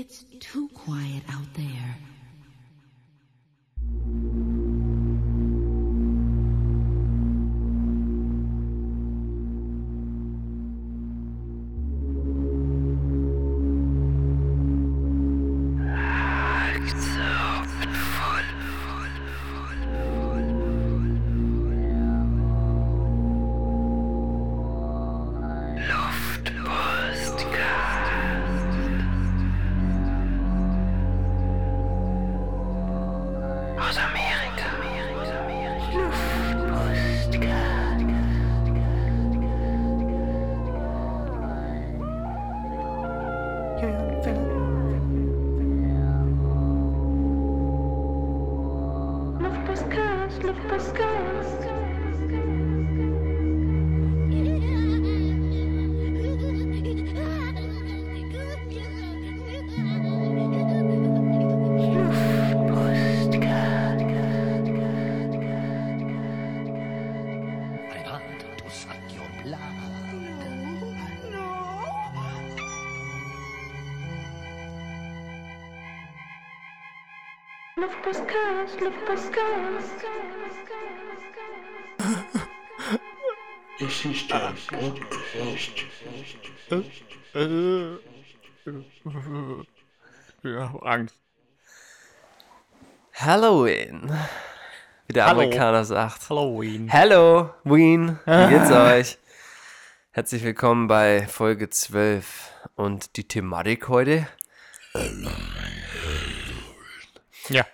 It's too quiet out there. Es ist der Podcast. Ja, Angst. Halloween. Wie der Hallo. Amerikaner sagt. Halloween. Hello, Ween. Wie geht's euch? Herzlich willkommen bei Folge 12. Und die Thematik heute? Ja.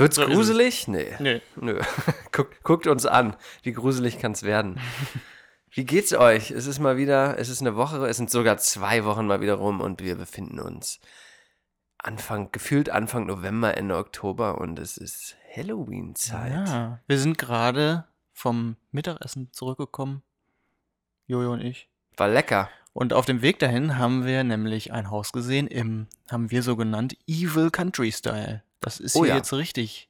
Wird's So gruselig? Nee. Nee. Nö. Guckt, guckt uns an. Wie gruselig kann's werden? Wie geht's euch? Es ist mal wieder, es ist eine Woche, es sind sogar zwei Wochen mal wieder rum und wir befinden uns Anfang, gefühlt Anfang November, Ende Oktober und es ist Halloween-Zeit. Ja. Wir sind gerade vom Mittagessen zurückgekommen. Jojo und ich. War lecker. Und auf dem Weg dahin haben wir nämlich ein Haus gesehen im, haben wir so genannt, Evil Country Style. Das ist Oh hier ja. jetzt richtig,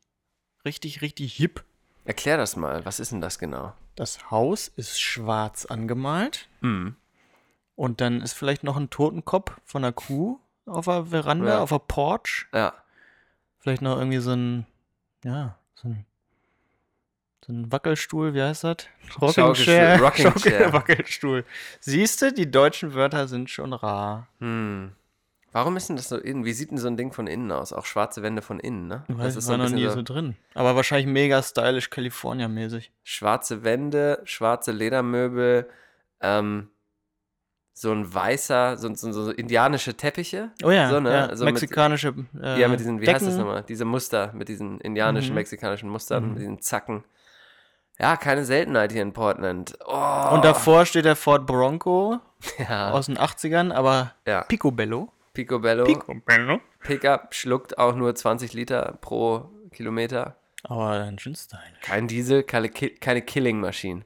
richtig, richtig hip. Erklär das mal. Was ist denn das genau? Das Haus ist schwarz angemalt Hm. und dann ist vielleicht noch ein Totenkopf von einer Kuh auf der Veranda, Ja. auf der Porch. Ja. Vielleicht noch irgendwie so ein, ja, so ein, so ein Wackelstuhl, wie heißt das? Rocking Schaukel- Chair. Wackelstuhl. Siehst du, die deutschen Wörter sind schon rar. Hm. Warum ist denn das so innen? Wie sieht denn so ein Ding von innen aus? Auch schwarze Wände von innen, ne? Ich Das weiß, ist war ein noch nie so, drin. Aber wahrscheinlich mega stylisch California-mäßig. schwarze Wände, schwarze Ledermöbel, ähm, so ein weißer, so, so, so indianische Teppiche. Oh ja, so, ne? ja Also mit- mexikanische äh, ja, mit diesen, wie heißt das Decken. nochmal? Diese Muster, mit diesen indianischen, Mhm. mexikanischen Mustern, Mhm. mit diesen Zacken. Ja, keine Seltenheit hier in Portland. Oh, Und davor steht der Ford Bronco ja, aus den 80ern, aber ja. Picobello. Picobello. Picobello. Pickup schluckt auch nur 20 Liter pro Kilometer. Aber dann schön stylisch. Kein Diesel, keine, Ki keine Killing-Maschinen.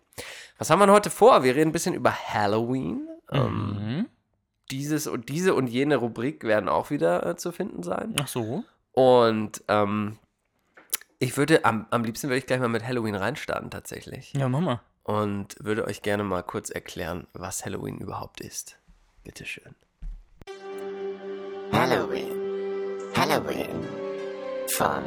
Was haben wir heute vor? Wir reden ein bisschen über Halloween. Ähm, Mhm. dieses und diese und jene Rubrik werden auch wieder äh, zu finden sein. Ach so. Und ähm, ich würde, am, am liebsten würde ich gleich mal mit Halloween reinstarten tatsächlich. Ja, Mama. Und würde euch gerne mal kurz erklären, was Halloween überhaupt ist. Bitteschön. Halloween. Halloween. Von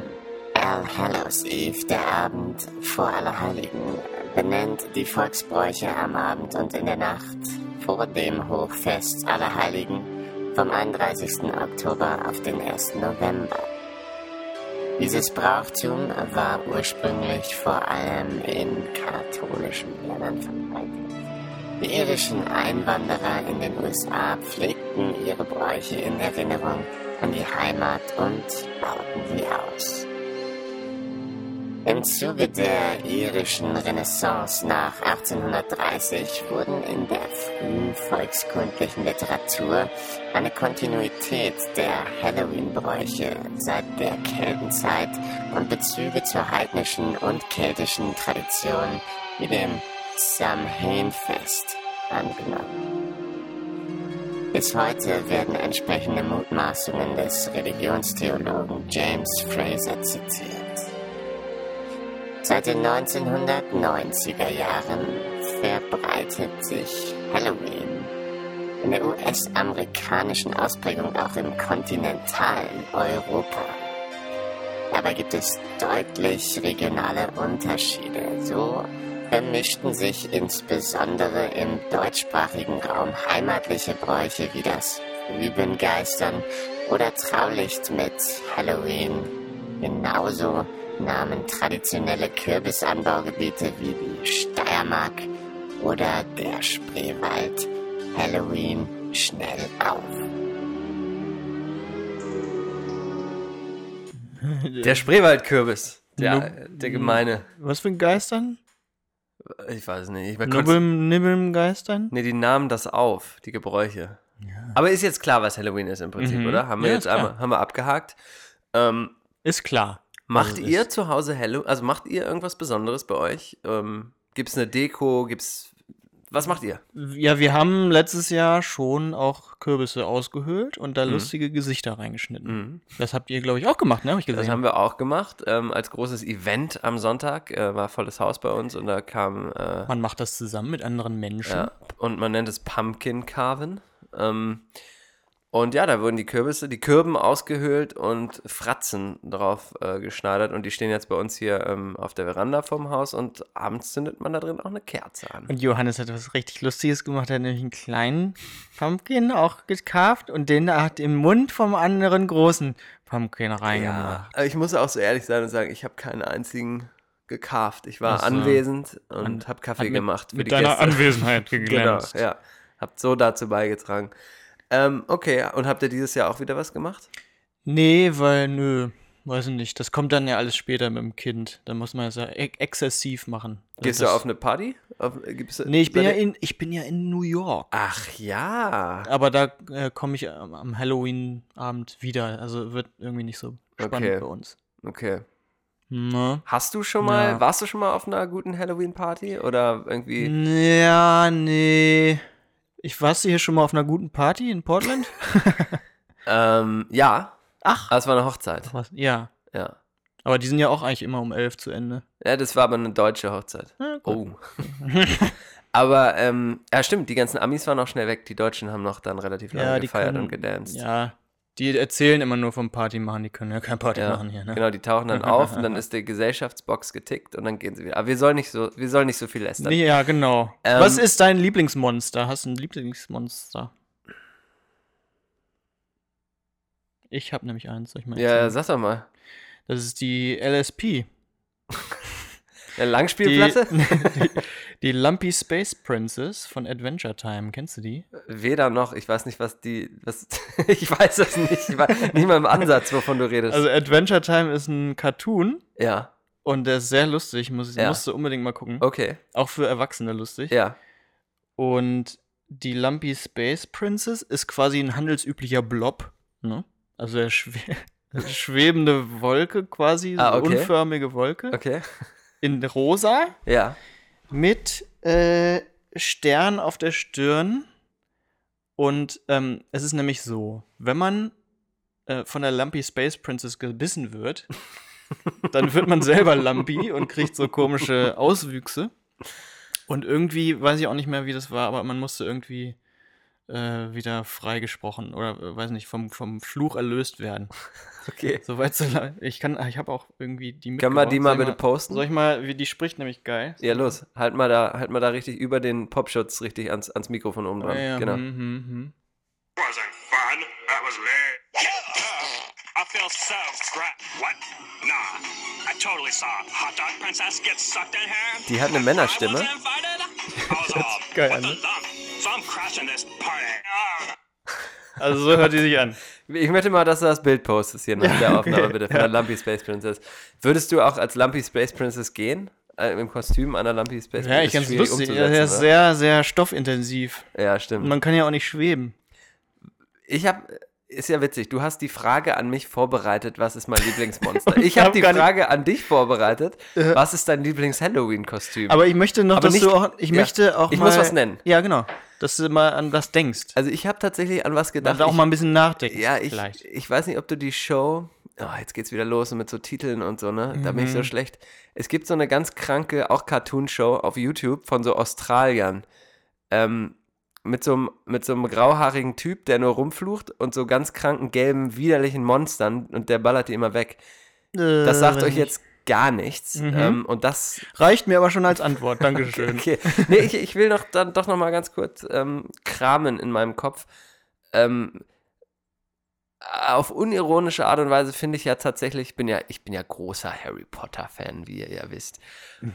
All Hallows Eve, der Abend vor Allerheiligen, benennt die Volksbräuche am Abend und in der Nacht vor dem Hochfest Allerheiligen vom 31. Oktober auf den 1. November. Dieses Brauchtum war ursprünglich vor allem in katholischen Ländern verbreitet. Die irischen Einwanderer in den USA pflegten ihre Bräuche in Erinnerung an die Heimat und bauten sie aus. Im Zuge der irischen Renaissance nach 1830 wurden in der frühen volkskundlichen Literatur eine Kontinuität der Halloween-Bräuche seit der Keltenzeit und Bezüge zur heidnischen und keltischen Tradition wie dem Samhain-Fest angenommen. Bis heute werden entsprechende Mutmaßungen des Religionstheologen James Fraser zitiert. Seit den 1990er Jahren verbreitet sich Halloween in der US-amerikanischen Ausprägung auch im kontinentalen Europa. Dabei gibt es deutlich regionale Unterschiede. So vermischten sich insbesondere im deutschsprachigen Raum heimatliche Bräuche wie das Übengeistern oder Traulicht mit Halloween. Genauso nahmen traditionelle Kürbisanbaugebiete wie die Steiermark oder der Spreewald Halloween schnell auf. Der Spreewaldkürbis. Der, der gemeine. Was für ein Geistern? Ich weiß nicht. Ich Nubbeln, Nibbeln, Geistern? nee, die nahmen das auf, die Gebräuche. Aber ist jetzt klar, was Halloween ist im Prinzip, Mhm. oder? Haben wir Ja, jetzt einmal, haben wir abgehakt. Ähm, Ist klar. macht Also es ihr zu Hause Halloween, also macht ihr irgendwas Besonderes bei euch? Ähm, Gibt es eine Deko? Gibt's, was macht ihr? Ja, wir haben letztes Jahr schon auch Kürbisse ausgehöhlt und da Mhm. lustige Gesichter reingeschnitten. Mhm. Das habt ihr, glaube ich, auch gemacht, ne? Hab ich gesehen. Das haben wir auch gemacht, ähm, als großes Event am Sonntag. Äh, war volles Haus bei uns und da kam äh, Man macht das zusammen mit anderen Menschen. Ja, und man nennt es Pumpkin Carven. Ähm, und ja, da wurden die Kürbisse, die Kürben ausgehöhlt und Fratzen drauf äh, geschneidert. Und die stehen jetzt bei uns hier ähm, auf der Veranda vom Haus. Und abends zündet man da drin auch eine Kerze an. Und Johannes hat was richtig Lustiges gemacht. Er hat nämlich einen kleinen Pumpkin auch gekarft und den hat im Mund vom anderen großen Pumpkin reingemacht. aber ich muss auch so ehrlich sein und sagen, ich habe keinen einzigen gekarft. Ich war so. anwesend und habe Kaffee mit- gemacht für mit die deiner Gäste. Anwesenheit Genau, geglänzt. ja. Habt so dazu beigetragen. Ähm, okay, und habt ihr dieses Jahr auch wieder was gemacht? Nee, weil, nö, weiß ich nicht. Das kommt dann ja alles später mit dem Kind. Da muss man es ja e exzessiv machen. Gehst das, du auf eine Party? Auf, gibt's, Nee, ich bin, ja in, ich bin ja in New York. Ach ja. Aber da äh, komme ich am, am Halloween-Abend wieder. Also wird irgendwie nicht so spannend Okay. bei uns. Okay. Ne? Hast du schon mal, Ja. warst du schon mal auf einer guten Halloween-Party? Oder irgendwie. Ja, nee. Ich warst du hier schon mal auf einer guten Party in Portland? Ähm, ja. Ach. Aber es war eine Hochzeit. Was? Ja. Ja. Aber die sind ja auch eigentlich immer um elf zu Ende. Ja, das war aber eine deutsche Hochzeit. Ja. Oh. aber, ähm, ja, stimmt, die ganzen Amis waren auch schnell weg. Die Deutschen haben noch dann relativ lange Ja, gefeiert können, und gedanced. Ja, die erzählen immer nur vom Party machen, die können ja kein Party Ja, machen hier, ne? Genau, die tauchen dann auf und dann ist die Gesellschaftsbox getickt und dann gehen sie wieder. Aber wir sollen nicht so, wir sollen nicht so viel lästern. Nee, ja, genau. Ähm, Was ist dein Lieblingsmonster? Hast du ein Lieblingsmonster? Ich habe nämlich eins, soll ich mal Ja, sag doch mal. Das ist die LSP. Eine Langspielplatte? die, die Lumpy Space Princess von Adventure Time. Kennst du die? Weder noch. Ich weiß nicht, was die. Was, ich weiß es nicht. Ich weiß nicht mal im Ansatz, wovon du redest. Also Adventure Time ist ein Cartoon ja, und der ist sehr lustig. Muss, Ja. Musst du unbedingt mal gucken. okay. Auch für Erwachsene lustig. Ja. Und die Lumpy Space Princess ist quasi ein handelsüblicher Blob. Ne? Also der schwe schwebende Wolke quasi, Ah, eine okay. unförmige Wolke. Okay. In rosa Ja. mit äh, Stern auf der Stirn. Und ähm, es ist nämlich so, wenn man äh, von der Lumpy Space Princess gebissen wird, dann wird man selber Lumpy und kriegt so komische Auswüchse. Und irgendwie, weiß ich auch nicht mehr, wie das war, aber man musste irgendwie äh, wieder freigesprochen oder äh, weiß nicht, vom, vom Fluch erlöst werden. Okay. Soweit so lang. Ich kann, ich habe auch irgendwie die Können wir die mitgebracht. mal Soll bitte posten? Soll ich mal, wie die spricht nämlich geil. Ja, los. Halt mal da, halt mal da richtig über den Popschutz richtig ans, ans Mikrofon oben dran. Ja, ja, Genau. That was lit. I feel so great. What? Nah. I totally saw hot dog princess get sucked in here. Die hat eine I Männerstimme. wasn't invited. I was all, geil what an, the ne? Lump? So I'm crashing this party. Also so hört die sich an. Ich möchte mal, dass du das Bild postest hier nach der Aufnahme, okay, bitte, von ja. der Lumpy Space Princess. Würdest du auch als Lumpy Space Princess gehen? Äh, Im Kostüm einer Lumpy Space Ja, ich ganz lustig. umzusetzen, Er ist sehr, sehr stoffintensiv. Ja, Und stimmt. man kann ja auch nicht schweben. Ich habe, ist ja witzig, du hast die Frage an mich vorbereitet, was ist mein Lieblingsmonster? Ich habe hab die gar nicht- Frage an dich vorbereitet, was ist dein Lieblings-Halloween-Kostüm? Aber ich möchte noch, Aber dass nicht- du auch, ich ja. möchte auch Ich mal, muss was nennen. Ja, genau. Dass du mal an was denkst. Also ich habe tatsächlich an was gedacht. Dass auch mal ein bisschen nachdenken. ja, ich, vielleicht. ich weiß nicht, ob du die Show, oh, jetzt geht's wieder los mit so Titeln und so, ne? Da bin ich so Mhm. schlecht. Es gibt so eine ganz kranke, auch Cartoon-Show auf YouTube von so Australiern. Ähm, mit so einem mit so einem grauhaarigen Typ, der nur rumflucht und so ganz kranken, gelben, widerlichen Monstern und der ballert die immer weg. Das sagt Äh, euch jetzt gar nichts. Ähm, und das Reicht mir aber schon als Antwort. Dankeschön. Okay. Nee, ich, ich will noch dann doch noch mal ganz kurz ähm, kramen in meinem Kopf. Ähm, auf unironische Art und Weise finde ich ja tatsächlich, ich bin ja, ich bin ja großer Harry Potter-Fan, wie ihr ja wisst.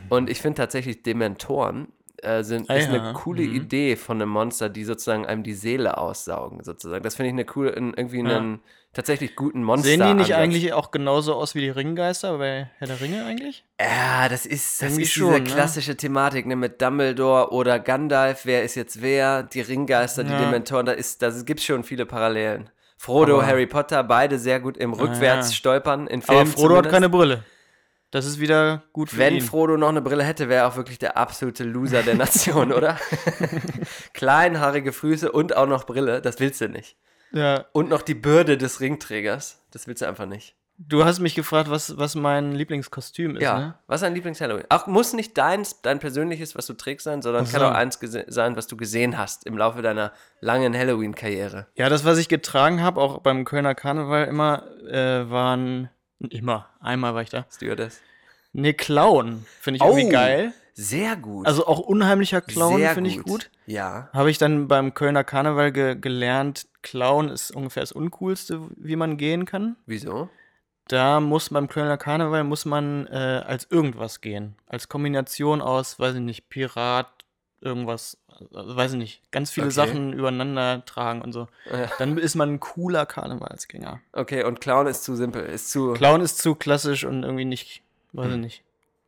Und ich finde tatsächlich Dementoren äh, sind, Ah ist ja, eine coole mhm. Idee von einem Monster, die sozusagen einem die Seele aussaugen, sozusagen. Das finde ich eine coole, irgendwie einen tatsächlich guten Monster. Sehen die nicht eigentlich auch genauso aus wie die Ringgeister bei Herr der Ringe eigentlich? Ja, das ist, das Irgendwie ist schon, diese ne? klassische Thematik, ne, mit Dumbledore oder Gandalf, wer ist jetzt wer, die Ringgeister, die Ja. Dementoren, da ist, da gibt schon viele Parallelen. Frodo, Aber- Harry Potter, beide sehr gut im Rückwärts ja. stolpern, in Filmen Aber Frodo hat zumindest. keine Brille. Das ist wieder gut für Wenn ihn. Frodo noch eine Brille hätte, wäre er auch wirklich der absolute Loser der Nation, oder? Kleinhaarige Füße und auch noch Brille, das willst du nicht. ja, Und noch die Bürde des Ringträgers, das willst du einfach nicht. du hast mich gefragt, was, was mein Lieblingskostüm ist, Ja, ne? was ist dein Lieblings-Halloween? Auch muss nicht deins, dein persönliches, was du trägst sein, sondern Ach kann so. auch eins sein, was du gesehen hast im Laufe deiner langen Halloween-Karriere. Ja, das, was ich getragen habe, auch beim Kölner Karneval immer, äh, waren immer, einmal war ich da. Stewardess. Ne, Clown, finde ich irgendwie Oh, geil. Sehr gut. Also auch unheimlicher Clown finde ich gut. Ja. Habe ich dann beim Kölner Karneval ge gelernt, Clown ist ungefähr das Uncoolste, wie man gehen kann. Wieso? Da muss beim Kölner Karneval muss man äh, als irgendwas gehen. Als Kombination aus, weiß ich nicht, Pirat, irgendwas, also, weiß ich nicht, ganz viele Okay. Sachen übereinander tragen und so. Ja. Dann ist man ein cooler Karnevalsgänger. Okay, und Clown ist zu simpel, ist zu. Clown ist zu klassisch und irgendwie nicht, weiß ich nicht.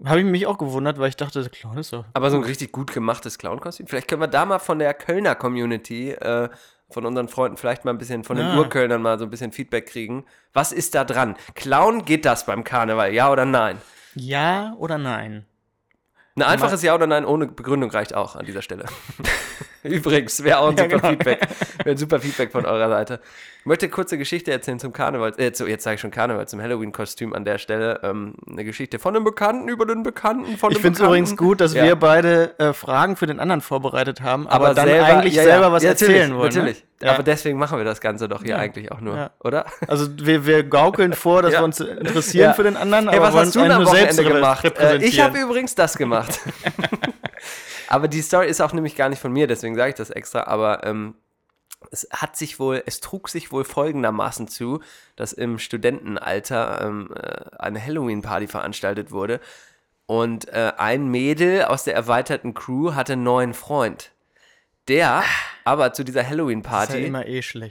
Habe ich mich auch gewundert, weil ich dachte, Clown ist doch. aber so ein richtig gut gemachtes Clown-Kostüm. Vielleicht können wir da mal von der Kölner Community, äh, von unseren Freunden, vielleicht mal ein bisschen, von den Ja. Urkölnern mal so ein bisschen Feedback kriegen. Was ist da dran? Clown geht das beim Karneval, ja oder nein? Ja oder nein? Ein einfaches Ja oder Nein ohne Begründung reicht auch an dieser Stelle. Übrigens, wäre auch ein Ja, super genau. Feedback. Wäre ein super Feedback von eurer Seite. Ich möchte kurze Geschichte erzählen zum Karneval. Äh, zu, jetzt sage ich schon Karneval, zum Halloween-Kostüm an der Stelle. Ähm, eine Geschichte von einem Bekannten über den Bekannten von Ich einem finde es übrigens gut, dass Ja. wir beide äh, Fragen für den anderen vorbereitet haben, aber, aber dann selber, eigentlich ja, selber was ja, natürlich, erzählen wollen. Natürlich. Ne? Aber deswegen machen wir das Ganze doch hier eigentlich auch nur, oder? Also wir, wir gaukeln vor, dass wir uns interessieren für den anderen, Hey, aber was wollen hast du nur selbst Wochenende gemacht? Äh, ich habe übrigens das gemacht. aber die Story ist auch nämlich gar nicht von mir, deswegen sage ich das extra. Aber ähm, es hat sich wohl, es trug sich wohl folgendermaßen zu, dass im Studentenalter ähm, äh, eine Halloween-Party veranstaltet wurde und äh, ein Mädel aus der erweiterten Crew hatte einen neuen Freund. Der aber zu dieser Halloween-Party ja eh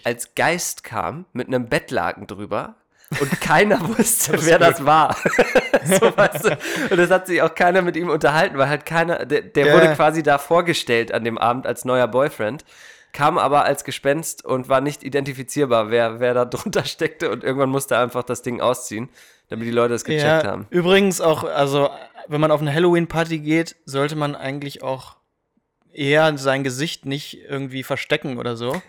als Geist kam mit einem Bettlaken drüber und keiner wusste, wer das war. so, weißt du? Und es hat sich auch keiner mit ihm unterhalten, weil halt keiner, der, der Ja. wurde quasi da vorgestellt an dem Abend als neuer Boyfriend, kam aber als Gespenst und war nicht identifizierbar, wer, wer da drunter steckte und irgendwann musste er einfach das Ding ausziehen, damit die Leute es gecheckt ja, haben. Übrigens auch, also wenn man auf eine Halloween-Party geht, sollte man eigentlich auch eher sein Gesicht nicht irgendwie verstecken oder so.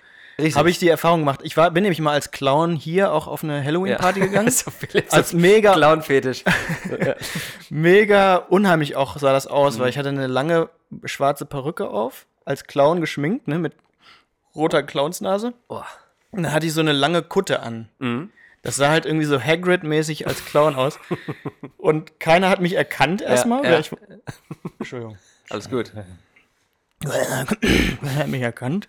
Habe ich die Erfahrung gemacht. Ich war, bin nämlich mal als Clown hier auch auf eine Halloween-Party gegangen. so Philipp, so als mega, Clown-Fetisch. mega unheimlich auch sah das aus, Mhm. weil ich hatte eine lange schwarze Perücke auf, als Clown geschminkt, ne, mit roter Clownsnase. Oh. Und dann hatte ich so eine lange Kutte an. Mhm. Das sah halt irgendwie so Hagrid-mäßig als Clown aus. Und keiner hat mich erkannt erstmal. ja. ich- Entschuldigung. Alles gut. Keiner hat mich erkannt.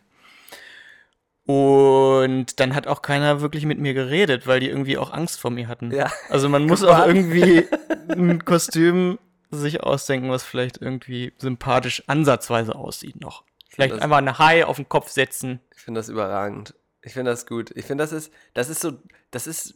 Und dann hat auch keiner wirklich mit mir geredet, weil die irgendwie auch Angst vor mir hatten. Ja. Also man muss auch irgendwie ein Kostüm sich ausdenken, was vielleicht irgendwie sympathisch ansatzweise aussieht noch. Vielleicht das- einfach eine Hai auf den Kopf setzen. Ich finde das überragend. Ich finde das gut. Ich finde, das ist, das ist so, das ist,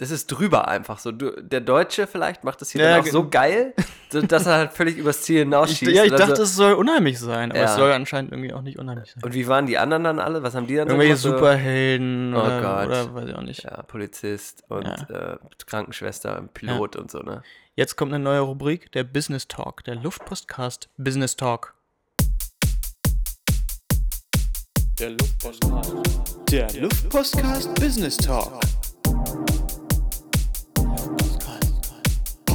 das ist drüber einfach so. Du, der Deutsche vielleicht macht das hier Ja, dann auch so geil, so, dass er halt völlig übers Ziel Ich, hinausschießt. ja, ich oder dachte, so. es soll unheimlich sein, aber Ja. es soll anscheinend irgendwie auch nicht unheimlich sein. Und wie waren die anderen dann alle? Was haben die dann so Irgendwelche gemacht? Superhelden Oh oder, Gott. oder weiß ich auch nicht. So, ja, Polizist und Ja. Äh, Krankenschwester, Pilot und so, ne? Jetzt kommt eine neue Rubrik, der Business Talk, der Luftpostcast Business Talk. Der Luftpostcast. Der Luftpostcast Business Talk.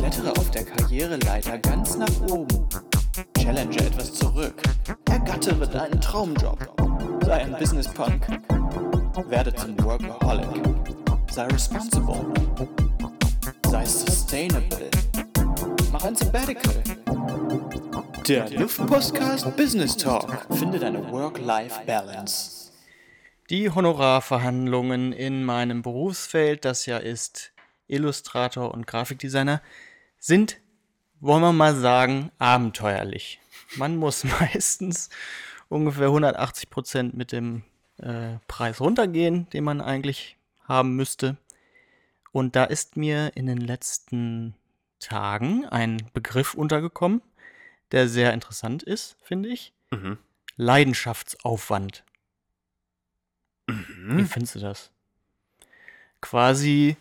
Klettere auf der Karriereleiter ganz nach oben. Challenge etwas zurück. Ergattere deinen Traumjob. Sei ein Business Punk. Werde zum Workaholic. Sei responsible. Sei sustainable. Mach ein Sabbatical. Der Luftpostcast Business Talk. Finde deine Work-Life-Balance. Die Honorarverhandlungen in meinem Berufsfeld, das ja ist Illustrator und Grafikdesigner, sind, wollen wir mal sagen, abenteuerlich. Man muss meistens ungefähr 180 Prozent mit dem äh, Preis runtergehen, den man eigentlich haben müsste. Und da ist mir in den letzten Tagen ein Begriff untergekommen, der sehr interessant ist, finde ich. Mhm. Leidenschaftsaufwand. Mhm. Wie findest du das? Quasi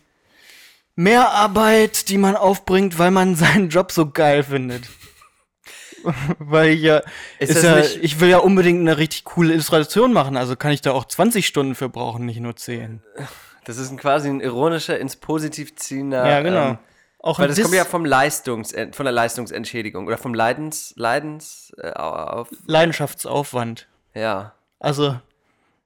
mehr Arbeit, die man aufbringt, weil man seinen Job so geil findet. weil ich ja, Ist ist ja ich will ja unbedingt eine richtig coole Illustration machen, also kann ich da auch 20 Stunden für brauchen, nicht nur 10. Das ist ein quasi ein ironischer, ins Positiv ziehender. Ja, genau. Ähm, auch weil das kommt ja vom Leistungs, äh, von der Leistungsentschädigung oder vom Leidens, Leidens, äh, auf, Leidenschaftsaufwand. ja. Also,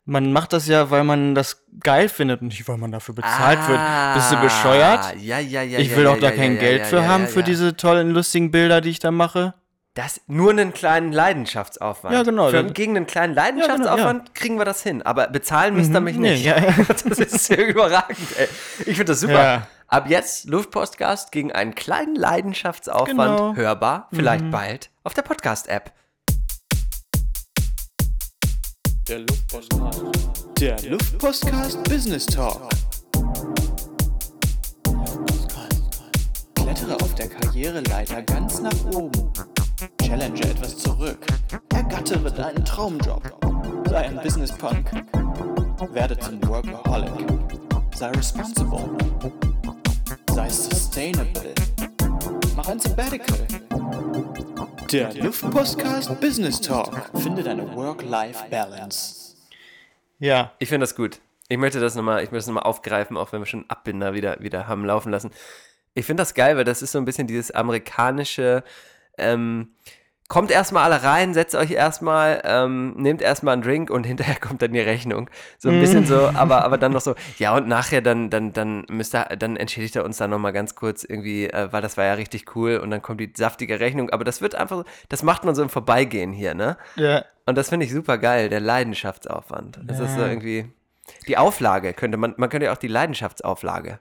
man macht das ja, weil man das geil findet und nicht, weil man dafür bezahlt wird. Bist du bescheuert? Ah, Ja, ja, ja. ich will ja, auch da ja, kein ja, Geld für haben, für diese tollen, lustigen Bilder, die ich da mache. Das nur einen kleinen Leidenschaftsaufwand. Ja, genau, Für, gegen einen kleinen Leidenschaftsaufwand kriegen wir das hin. Aber bezahlen müsst ihr mich Mhm. Nee, nicht. ja. Das ist ja überragend, ey. Ich finde das super. Ab jetzt Luftpostcast gegen einen kleinen Leidenschaftsaufwand Genau. hörbar, vielleicht bald auf der Podcast-App. Der Luftpostcast. Der Luftpostcast Business Talk. Klettere auf der Karriereleiter ganz nach oben. Challenge etwas zurück. Ergattere deinen Traumjob. Sei ein Business Punk. Werde zum Workaholic. Sei responsible. Sei sustainable. Mach ein Sabbatical. Der Luftpostcast Business Talk. Finde deine Work-Life-Balance. Ja. Ich finde das gut. Ich möchte das nochmal, ich möchte es nochmal aufgreifen, auch wenn wir schon Abbinder wieder, wieder haben laufen lassen. Ich finde das geil, weil das ist so ein bisschen dieses amerikanische, ähm, kommt erstmal alle rein, setzt euch erstmal, ähm, nehmt erstmal einen Drink und hinterher kommt dann die Rechnung. So ein bisschen so, aber, aber dann noch so, ja und nachher dann, dann, dann müsst ihr, dann entschädigt er uns dann nochmal ganz kurz irgendwie, äh, weil das war ja richtig cool und dann kommt die saftige Rechnung, aber das wird einfach, das macht man so im Vorbeigehen hier, ne? Ja. Und das finde ich super geil, der Leidenschaftsaufwand. Das ist so irgendwie. Die Auflage könnte man, man könnte ja auch die Leidenschaftsauflage.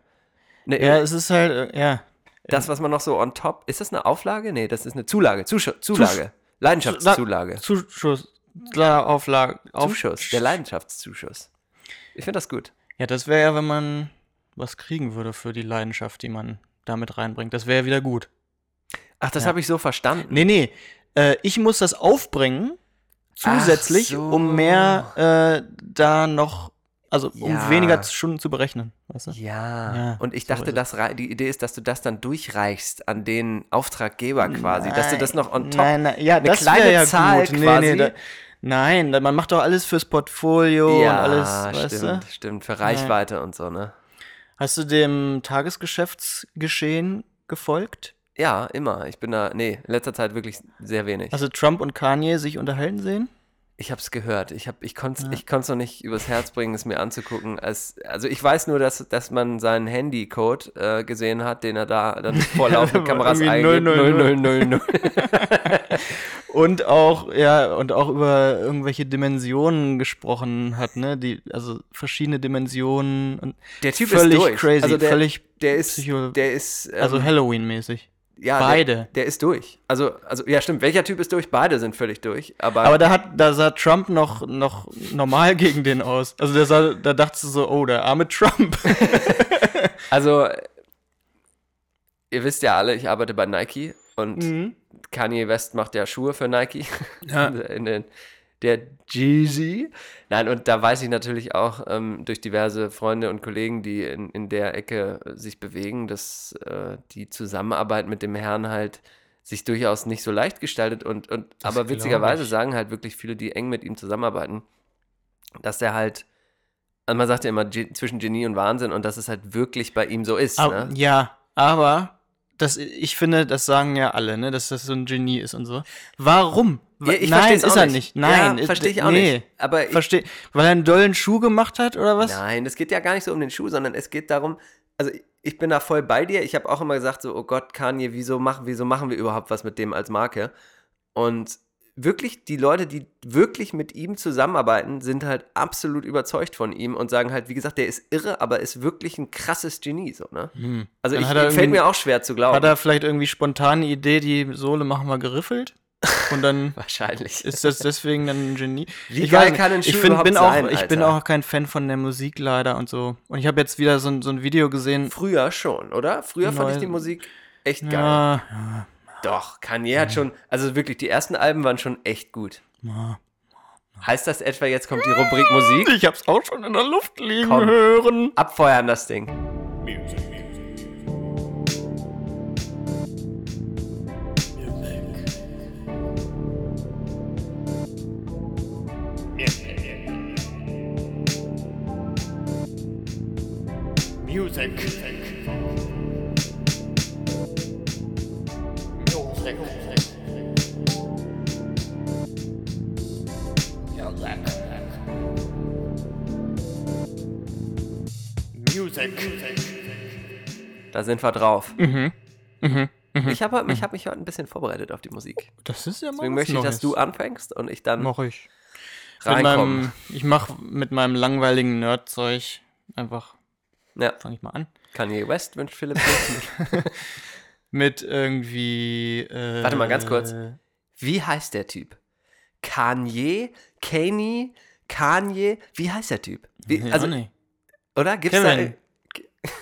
Ne, Ja, es ist halt, äh, ja. Das, was man noch so on top. Ist das eine Auflage? Nee, das ist eine Zulage. Zusch Zulage. Leidenschaftszulage. Zuschuss. Klar, Auflage. Auf Zuschuss. Der Leidenschaftszuschuss. Ich finde das gut. Ja, das wäre ja, wenn man was kriegen würde für die Leidenschaft, die man damit reinbringt. Das wäre ja wieder gut. Ach, das Ja. habe ich so verstanden. Nee, nee. Äh, ich muss das aufbringen, zusätzlich, so. um mehr äh, da noch, also um Ja. weniger Stunden zu berechnen. Weißt du? Ja. Ja, und ich so dachte, das die Idee ist, dass du das dann durchreichst an den Auftraggeber quasi. Dass du das noch on top. Nein, nein, ja, eine kleine ja Zahl gut. quasi. da, nein, da, man macht doch alles fürs Portfolio und alles, weißt stimmt, du? stimmt. Für Reichweite und so, ne? Hast du dem Tagesgeschäftsgeschehen gefolgt? Ja, immer. Ich bin da, nee, in letzter Zeit wirklich sehr wenig. Hast du Trump und Kanye sich unterhalten sehen? Ich habe es gehört. Ich, hab, ich konnte es ich konnt's noch nicht übers Herz bringen, es mir anzugucken. Als, also ich weiß nur, dass, dass man seinen Handycode äh, gesehen hat, den er da dann vor laufenden Kameras eingibt. 000. 0000. Und auch, ja, und auch über irgendwelche Dimensionen gesprochen hat, ne? Die, also verschiedene Dimensionen und Der Typ völlig ist durch. crazy, also der, völlig der ist, der ist, ähm, also Halloween-mäßig. Ja, beide. Der, der ist durch. Also, also, ja, stimmt. Welcher Typ ist durch? Beide sind völlig durch. Aber, Aber da hat, da sah Trump noch, noch normal gegen den aus. Also der sah, da dachtest du so, oh, der arme Trump. also, ihr wisst ja alle, ich arbeite bei Nike und Mhm. Kanye West macht ja Schuhe für Nike. Ja. In den, der Jeezy. Nein, und da weiß ich natürlich auch ähm, durch diverse Freunde und Kollegen, die in, in der Ecke äh, sich bewegen, dass äh, die Zusammenarbeit mit dem Herrn halt sich durchaus nicht so leicht gestaltet und, und aber witzigerweise ich. sagen halt wirklich viele, die eng mit ihm zusammenarbeiten, dass er halt, also man sagt ja immer Ge zwischen Genie und Wahnsinn und dass es halt wirklich bei ihm so ist. Aber, ne? Ja, aber das, ich finde, das sagen ja alle, ne, dass das so ein Genie ist und so. Warum? Ja, ich Nein, ist er nicht. nicht. Nein, Ja, ist- verstehe ich auch nee. nicht. Aber ich, Versteh, weil er einen dollen Schuh gemacht hat oder was? Nein, es geht ja gar nicht so um den Schuh, sondern es geht darum, also ich bin da voll bei dir. Ich habe auch immer gesagt, so, oh Gott, Kanye, wieso machen, wieso machen wir überhaupt was mit dem als Marke? Und wirklich, die Leute, die wirklich mit ihm zusammenarbeiten, sind halt absolut überzeugt von ihm und sagen halt, wie gesagt, der ist irre, aber ist wirklich ein krasses Genie, so, ne? Also Dann ich, fällt mir auch schwer zu glauben. Hat er vielleicht irgendwie spontan eine Idee, die Sohle machen wir geriffelt? Und dann Wahrscheinlich. ist das deswegen dann ein Genie. Wie ich geil weiß kann ein ich Schuh find, überhaupt bin auch, sein, Ich bin Alter? auch kein Fan von der Musik leider und so. Und ich habe jetzt wieder so, ein- so ein Video gesehen. Früher schon, oder? Früher fand ich Neu- die Musik echt geil. Ja, ja. Doch, Kanye hat schon, also wirklich, die ersten Alben waren schon echt gut. Heißt das etwa, jetzt kommt die Rubrik Musik? Ich hab's auch schon in der Luft liegen Komm. hören. Abfeuern das Ding. Da sind wir drauf. Mhm. Ich habe ich hab mich heute ein bisschen vorbereitet auf die Musik. Das ist ja mal Deswegen möchte ich, dass du anfängst und ich dann Mach ich. Reinkomme. meinem, ich mach mit meinem langweiligen Nerdzeug einfach, Ja, fange ich mal an. Kanye West wünscht Philipp. Mit irgendwie. Äh, Warte mal ganz kurz. Wie heißt der Typ? Kanye? Kanye? Kanye? Wie heißt der Typ? Wie, Ja, also, nee. oder? Gibt's Kevin. da.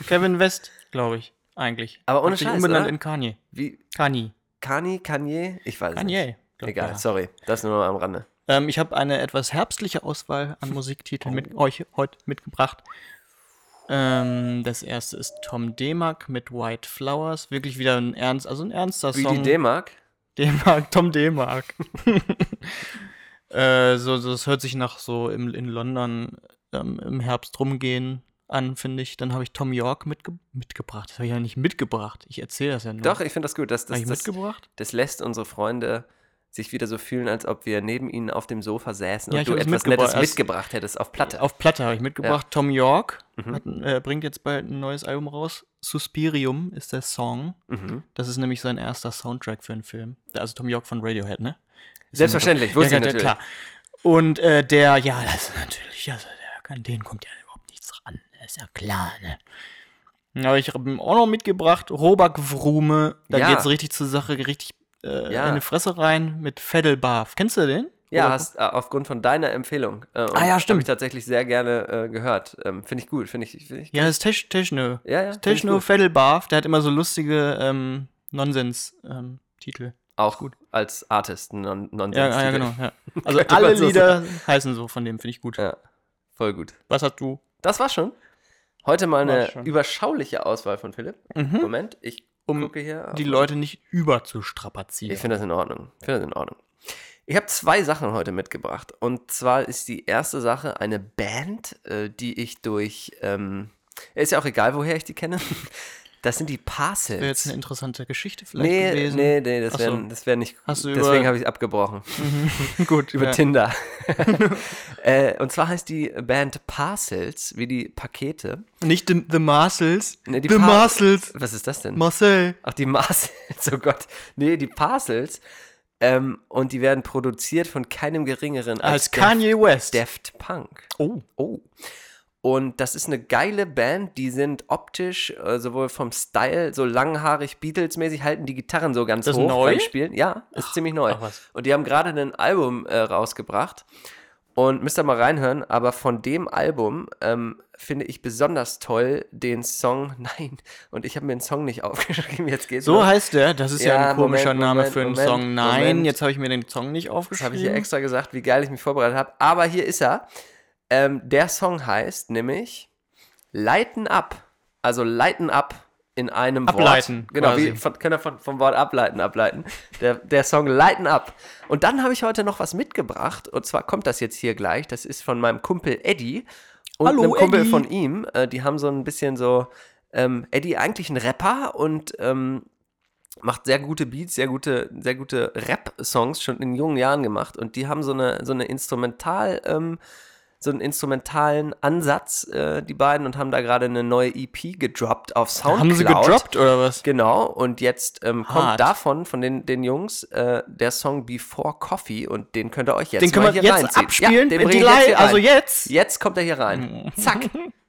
Kevin West, glaube ich, eigentlich. Aber ohne Hat Scheiß, umbenannt in Kanye. Wie? Kanye. Kanye? Kanye? Ich weiß es nicht. Kanye. Egal, ja. sorry. Das nur noch am Rande. Ähm, ich habe eine etwas herbstliche Auswahl an Musiktiteln mit Oh. euch heute mitgebracht. Ähm, das erste ist Tom Demak mit White Flowers. Wirklich wieder ein ernst, also ein ernster Wie Song. die D-Mark? D-Mark, Tom D-Mark. äh, so, so, das hört sich nach so im, in London ähm, im Herbst rumgehen an, finde ich. Dann habe ich Tom York mitge mitgebracht. Das habe ich ja nicht mitgebracht. Ich erzähle das ja nur. Doch, ich finde das gut. Das, das, das, mitgebracht? das lässt unsere Freunde sich wieder so fühlen, als ob wir neben ihnen auf dem Sofa säßen Ja, und du etwas mitgebracht. Nettes Erst- mitgebracht hättest auf Platte. Auf Platte habe ich mitgebracht. Tom York Mhm. hat, äh, bringt jetzt bald ein neues Album raus. Suspirium ist der Song. Mhm. Das ist nämlich sein erster Soundtrack für einen Film. Also Tom York von Radiohead, ne? Ist Selbstverständlich, ja, wusste ja, ich natürlich. Klar. Und äh, der, ja, das ist natürlich, also der, an den kommt ja überhaupt nichts ran. Das ist ja klar, ne? Ja, ich habe ihm auch noch mitgebracht, Robak Vrume. Da Ja. geht's richtig zur Sache, richtig äh, Ja. in die Fresse rein mit Feddelbarf. Kennst du den? Ja, hast äh, aufgrund von deiner Empfehlung. Äh, Ah ja, stimmt. Habe ich tatsächlich sehr gerne äh, gehört. Ähm, finde ich gut. Finde ich, find ich Ja, das ist Techno. Ja, ja, ich Techno. Feddelbarf, der hat immer so lustige ähm, Nonsens-Titel. auch gut als Artist. Non, non ja, ja, genau. Ja. Also alle Lieder heißen so von dem, finde ich gut. Ja, voll gut. Was hast du? Das war schon. Heute mal eine überschauliche Auswahl von Philipp. Mhm. Moment, ich Um gucke hier. Die Leute nicht überzustrapazieren. Ich finde das in Ordnung. Ich finde das in Ordnung. Ich habe zwei Sachen heute mitgebracht. Und zwar ist die erste Sache eine Band, äh, die ich durch. Ähm, ist ja auch egal, woher ich die kenne. Das sind die Das wäre jetzt Parcels. eine interessante Geschichte vielleicht Nee, gewesen. nee, nee, das wäre so. wär nicht. Hast du deswegen habe ich es abgebrochen. Gut, Über. Tinder. äh, und zwar heißt die Band Parcels, wie die Pakete. Nicht the, the Marcels. Nee, the Par- Marcels. Was ist das denn? Marcel. Ach, die Parcels, oh Gott. Nee, die Parcels. Ähm, und die werden produziert von keinem geringeren als, Als Kanye West. Daft Punk. Oh. Oh. Und das ist eine geile Band, die sind optisch, äh, sowohl vom Style, so langhaarig, Beatles-mäßig, halten die Gitarren so ganz Das hoch neu? beim Spielen. Ja, ist ziemlich neu. ach. Und die haben gerade ein Album äh, rausgebracht. Und müsst ihr mal reinhören, aber von dem Album ähm, finde ich besonders toll den Song Nein. Und ich habe mir den Song nicht aufgeschrieben, jetzt geht's So los. heißt der. Das ist ja, Ja, ein komischer Moment, Name Moment, für einen Moment, Song. Nein, jetzt habe ich mir den Song nicht Das aufgeschrieben. habe ich hier extra gesagt, wie geil ich mich vorbereitet habe. Aber hier ist er. Ähm, der Song heißt nämlich Lighten Up. Also Lighten Up in einem Ableiten, Wort. Genau, wie von, können wir von, vom Wort ableiten, ableiten. Der, der Song Lighten Up. Und dann habe ich heute noch was mitgebracht. Und zwar kommt das jetzt hier gleich. Das ist von meinem Kumpel Eddie. Und Hallo, einem Kumpel Eddie. von ihm. Äh, die haben so ein bisschen so. Ähm, Eddie eigentlich ein Rapper und ähm, macht sehr gute Beats, sehr gute, sehr gute Rap-Songs schon in jungen Jahren gemacht und die haben so eine, so eine Instrumental, ähm, so einen instrumentalen Ansatz, äh, die beiden, und haben da gerade eine neue EP gedroppt auf Soundcloud. Haben sie gedroppt oder was? Genau, und jetzt ähm, kommt davon, von den, den Jungs, äh, der Song Before Coffee und den könnt ihr euch jetzt Den können mal wir hier jetzt reinziehen. abspielen? Ja, den Wenn bring die ich jetzt hier rein. also jetzt? Jetzt kommt er hier rein. Zack.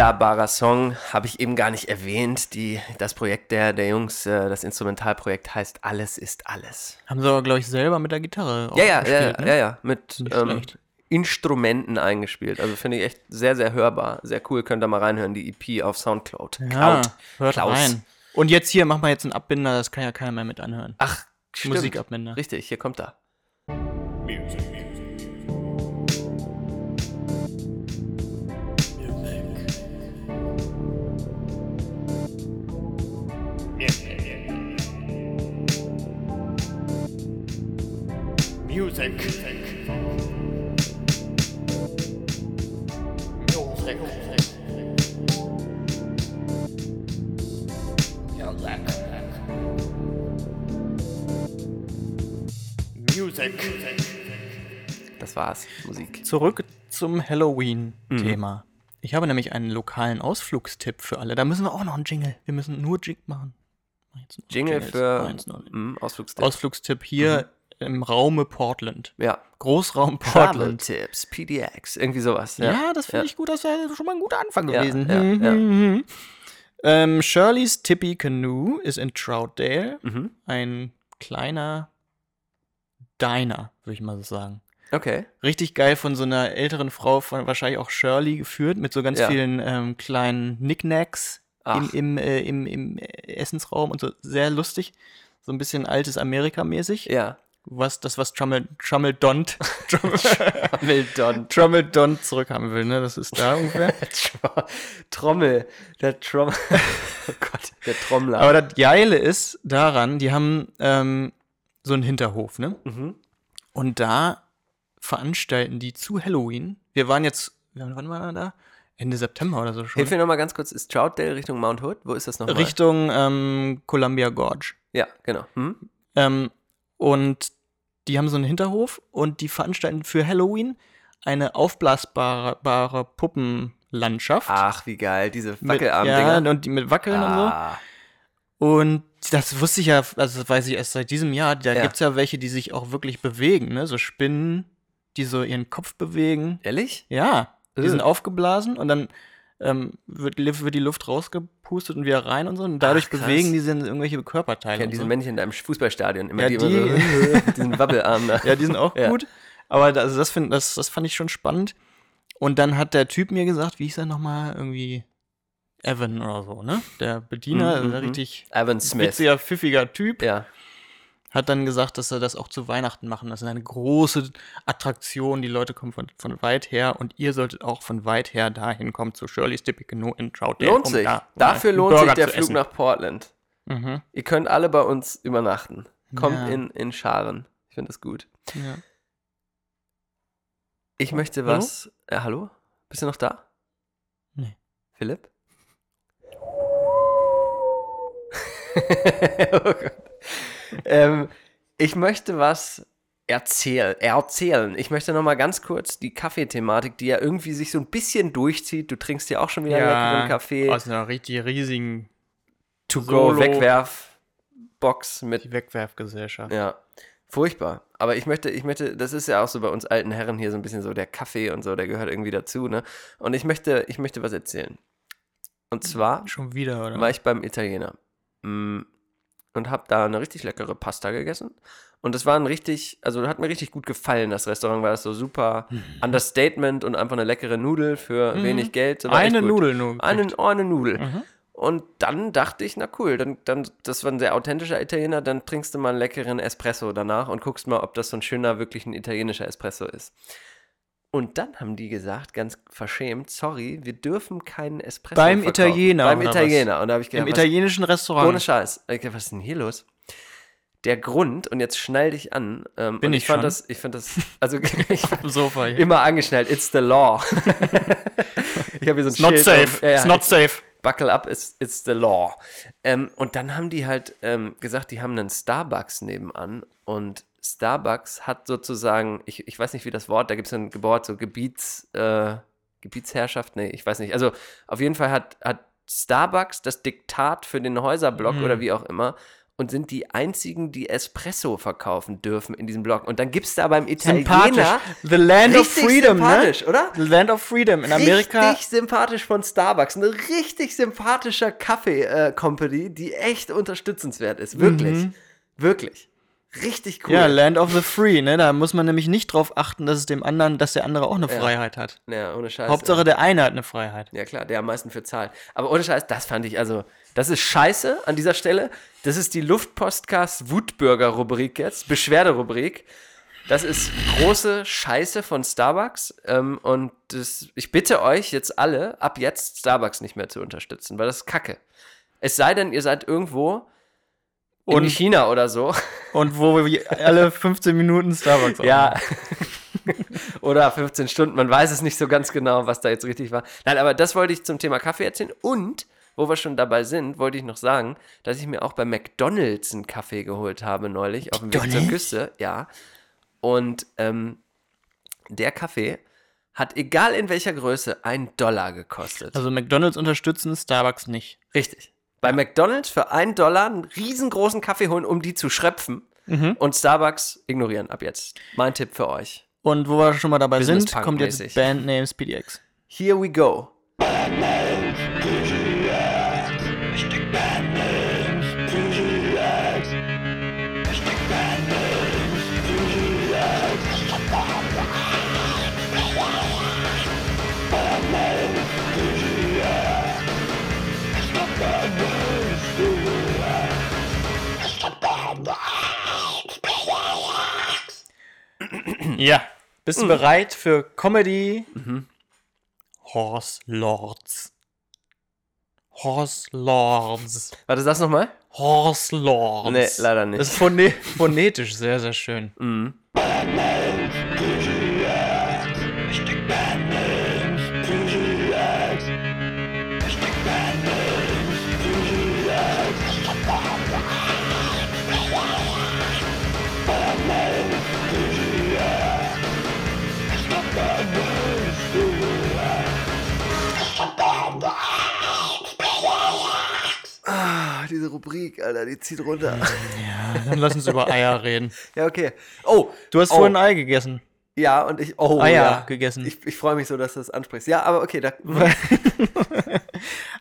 Wunderbarer Song, habe ich eben gar nicht erwähnt. Die, das Projekt der, der Jungs, äh, das Instrumentalprojekt heißt Alles ist alles. Haben sie aber, glaube ich, selber mit der Gitarre Ja, ja, ja, gespielt, ja, ne? ja, ja, mit ähm. Instrumenten eingespielt. Also finde ich echt sehr, sehr hörbar. Sehr cool, könnt ihr mal reinhören, die EP auf Soundcloud. Ja, Cloud. hört Klaus. rein. Und jetzt hier, mach mal jetzt einen Abbinder, das kann ja keiner mehr mit anhören. Ach, stimmt. Musikabbinder. Richtig, hier kommt er. Music. Music. Das war's, Musik. Zurück zum Halloween-Thema. Mhm. Ich habe nämlich einen lokalen Ausflugstipp für alle. Da müssen wir auch noch einen Jingle. Wir müssen nur Jingle machen. Mach jetzt nur Jingle Jingles. für mm, Ausflugstipp. Ausflugstipp hier im Raume Portland. ja. Großraum Travel Portland. Tipps, PDX, irgendwie sowas. Ja, das finde ich gut. Das wäre schon mal ein guter Anfang Ja, gewesen. ja, Hm, ja. hm, hm. Ähm, Shirley's Tippy Canoe ist in Troutdale. Mhm. Ein kleiner Diner, würde ich mal so sagen. Okay. Richtig geil von so einer älteren Frau, von wahrscheinlich auch Shirley geführt, mit so ganz Ja. vielen ähm, kleinen Knickknacks im, im, äh, im, im Essensraum und so. Sehr lustig. So ein bisschen altes Amerika-mäßig. Ja. Was, das, was Trummel, Trummel Dont, Hamilton. Trummel Dont zurückhaben will, ne? Das ist da ungefähr. Trommel. Der Trommel. oh Gott, der Trommler. Aber das Geile ist daran, die haben ähm, so einen Hinterhof, ne? Mhm. Und da veranstalten die zu Halloween. Wir waren jetzt, wann wann waren wir da? Ende September oder so schon. Hilf mir nochmal ganz kurz, ist Troutdale Richtung Mount Hood? Wo ist das nochmal? Richtung ähm, Columbia Gorge. Ja, genau. Hm? Ähm, und die haben so einen Hinterhof und die veranstalten für Halloween eine aufblasbare bare Puppenlandschaft. Ach, wie geil, diese Wackelarm-Dinger. ja, und die mit Wackeln und so. ah, Und das wusste ich ja, also das weiß ich erst seit diesem Jahr. Da Ja. gibt's ja welche, die sich auch wirklich bewegen, ne? So Spinnen, die so ihren Kopf bewegen. Ehrlich? Ja, die Äh. sind aufgeblasen und dann ähm, wird, wird die Luft rausgepustet und wieder rein und so. Und dadurch Ach, bewegen die dann irgendwelche Körperteile. Ich kenne diese so. Männchen da im Fußballstadion, immer Ja, die, die- immer so, diesen Wabbelarm da. Ja, die sind auch Ja. gut. Aber da- also das, find, das, das fand ich schon spannend. Und dann hat der Typ mir gesagt, wie hieß er nochmal? Irgendwie Evan oder so, ne? Der Bediener, Mhm, also der mhm. richtig Evan Smith. witziger, pfiffiger Typ. Ja. Hat dann gesagt, dass er das auch zu Weihnachten machen. Das ist eine große Attraktion. Die Leute kommen von, von weit her und ihr solltet auch von weit her dahin kommen zu Shirley's Typical Canoe in Troutdale. Lohnt um sich. da Dafür lohnt sich Burger der zu Flug essen. nach Portland. Mhm. Ihr könnt alle bei uns übernachten. Kommt Ja. in, in Scharen. Ich finde das gut. Ja. Ich möchte Hallo? was. Äh, hallo? Bist du noch da? Nee. Philipp? oh Gott. Ähm, ich möchte was erzähl erzählen. Ich möchte noch mal ganz kurz die Kaffeethematik, die ja irgendwie sich so ein bisschen durchzieht. Du trinkst ja auch schon wieder leckeren Kaffee. Aus einer richtig riesigen To Solo- go Wegwerfbox mit die Wegwerfgesellschaft. ja, furchtbar. Aber ich möchte, ich möchte, das ist ja auch so bei uns alten Herren hier so ein bisschen so der Kaffee und so, der gehört irgendwie dazu, ne? Und ich möchte, ich möchte was erzählen. Und zwar Schon wieder, oder? war ich beim Italiener mm, und habe da eine richtig leckere Pasta gegessen. Und das war ein richtig, also hat mir richtig gut gefallen, das Restaurant, weil das so super Mhm. Understatement und einfach eine leckere Nudel für wenig Geld. War Eine. Nudel nur. Eine, oh, eine Nudel. Mhm. Und dann dachte ich, na cool, dann, dann, das war ein sehr authentischer Italiener, dann trinkst du mal einen leckeren Espresso danach und guckst mal, ob das so ein schöner, wirklich ein italienischer Espresso ist. Und dann haben die gesagt, ganz verschämt, sorry, wir dürfen keinen Espresso Beim verkaufen. Italiener, Beim oder was? Italiener. Und da habe ich Im gedacht, was, italienischen Restaurant. ohne Scheiß. Ich dachte, was ist denn hier los? Der Grund, und jetzt schnall dich an, ähm, Bin und ich ich fand schon? das, ich fand das, also ich Auf dem Sofa hier. immer angeschnallt, it's the law. ich habe hier so ein It's not Schild safe. auf- ja, ja, It's not safe. Buckle up, it's, it's the law. Ähm, und dann haben die halt ähm, gesagt, die haben einen Starbucks nebenan und Starbucks hat sozusagen, ich, ich weiß nicht, wie das Wort, da gibt es ein Wort, so Gebiets, äh, Gebietsherrschaft, nee, ich weiß nicht. Also auf jeden Fall hat, hat Starbucks das Diktat für den Häuserblock Mhm. oder wie auch immer und sind die einzigen, die Espresso verkaufen dürfen in diesem Block. Und dann gibt es da beim. Italiener The Land of Freedom, sympathisch, ne? oder? The Land of Freedom. In Amerika. Richtig sympathisch von Starbucks. Eine richtig sympathischer Kaffee-Company, die echt unterstützenswert ist. Wirklich. Wirklich. Richtig cool. Ja, Land of the Free, ne? Da muss man nämlich nicht drauf achten, dass es dem anderen, dass der andere auch eine Freiheit hat. ja, ohne Scheiß. Hauptsache der eine hat eine Freiheit. Ja, klar, der am meisten für zahlt. Aber ohne Scheiß, das fand ich, also, das ist scheiße an dieser Stelle. Das ist die Luftpostcast Wutbürger-Rubrik jetzt, Beschwerderubrik. Das ist große Scheiße von Starbucks. Ähm, und das, ich bitte euch jetzt alle, ab jetzt Starbucks nicht mehr zu unterstützen, weil das ist Kacke. Es sei denn, ihr seid irgendwo in Und- China oder so. Und wo wir alle 15 Minuten Starbucks Ja. Oder 15 Stunden, man weiß es nicht so ganz genau, was da jetzt richtig war. Nein, aber das wollte ich zum Thema Kaffee erzählen. Und, wo wir schon dabei sind, wollte ich noch sagen, dass ich mir auch bei McDonalds einen Kaffee geholt habe neulich auf dem Weg zur? Küste. Ja. Und ähm, der Kaffee hat, egal in welcher Größe, einen Dollar gekostet. Also McDonalds unterstützen, Starbucks nicht. Richtig. Bei McDonalds für einen Dollar einen riesengroßen Kaffee holen, um die zu schröpfen. Mhm. Und Starbucks ignorieren ab jetzt. Mein Tipp für euch. Und wo wir schon mal dabei Business sind, kommt jetzt. Bandnames PDX. Here we go. Ja. Bist du bereit für Comedy? Mhm. Horse Lords. Horse Lords. Warte, das nochmal? Horse Lords. Nee, leider nicht. Das ist phone phonetisch sehr, sehr schön. Mhm. Diese Rubrik, Alter, die zieht runter. Dann lass uns über Eier reden. ja, okay. Oh, Du hast oh, vorhin ein Ei gegessen. Ja, und ich. Oh, Eier ja. gegessen. Ich, ich freue mich so, dass du das ansprichst. Ja, aber okay, da.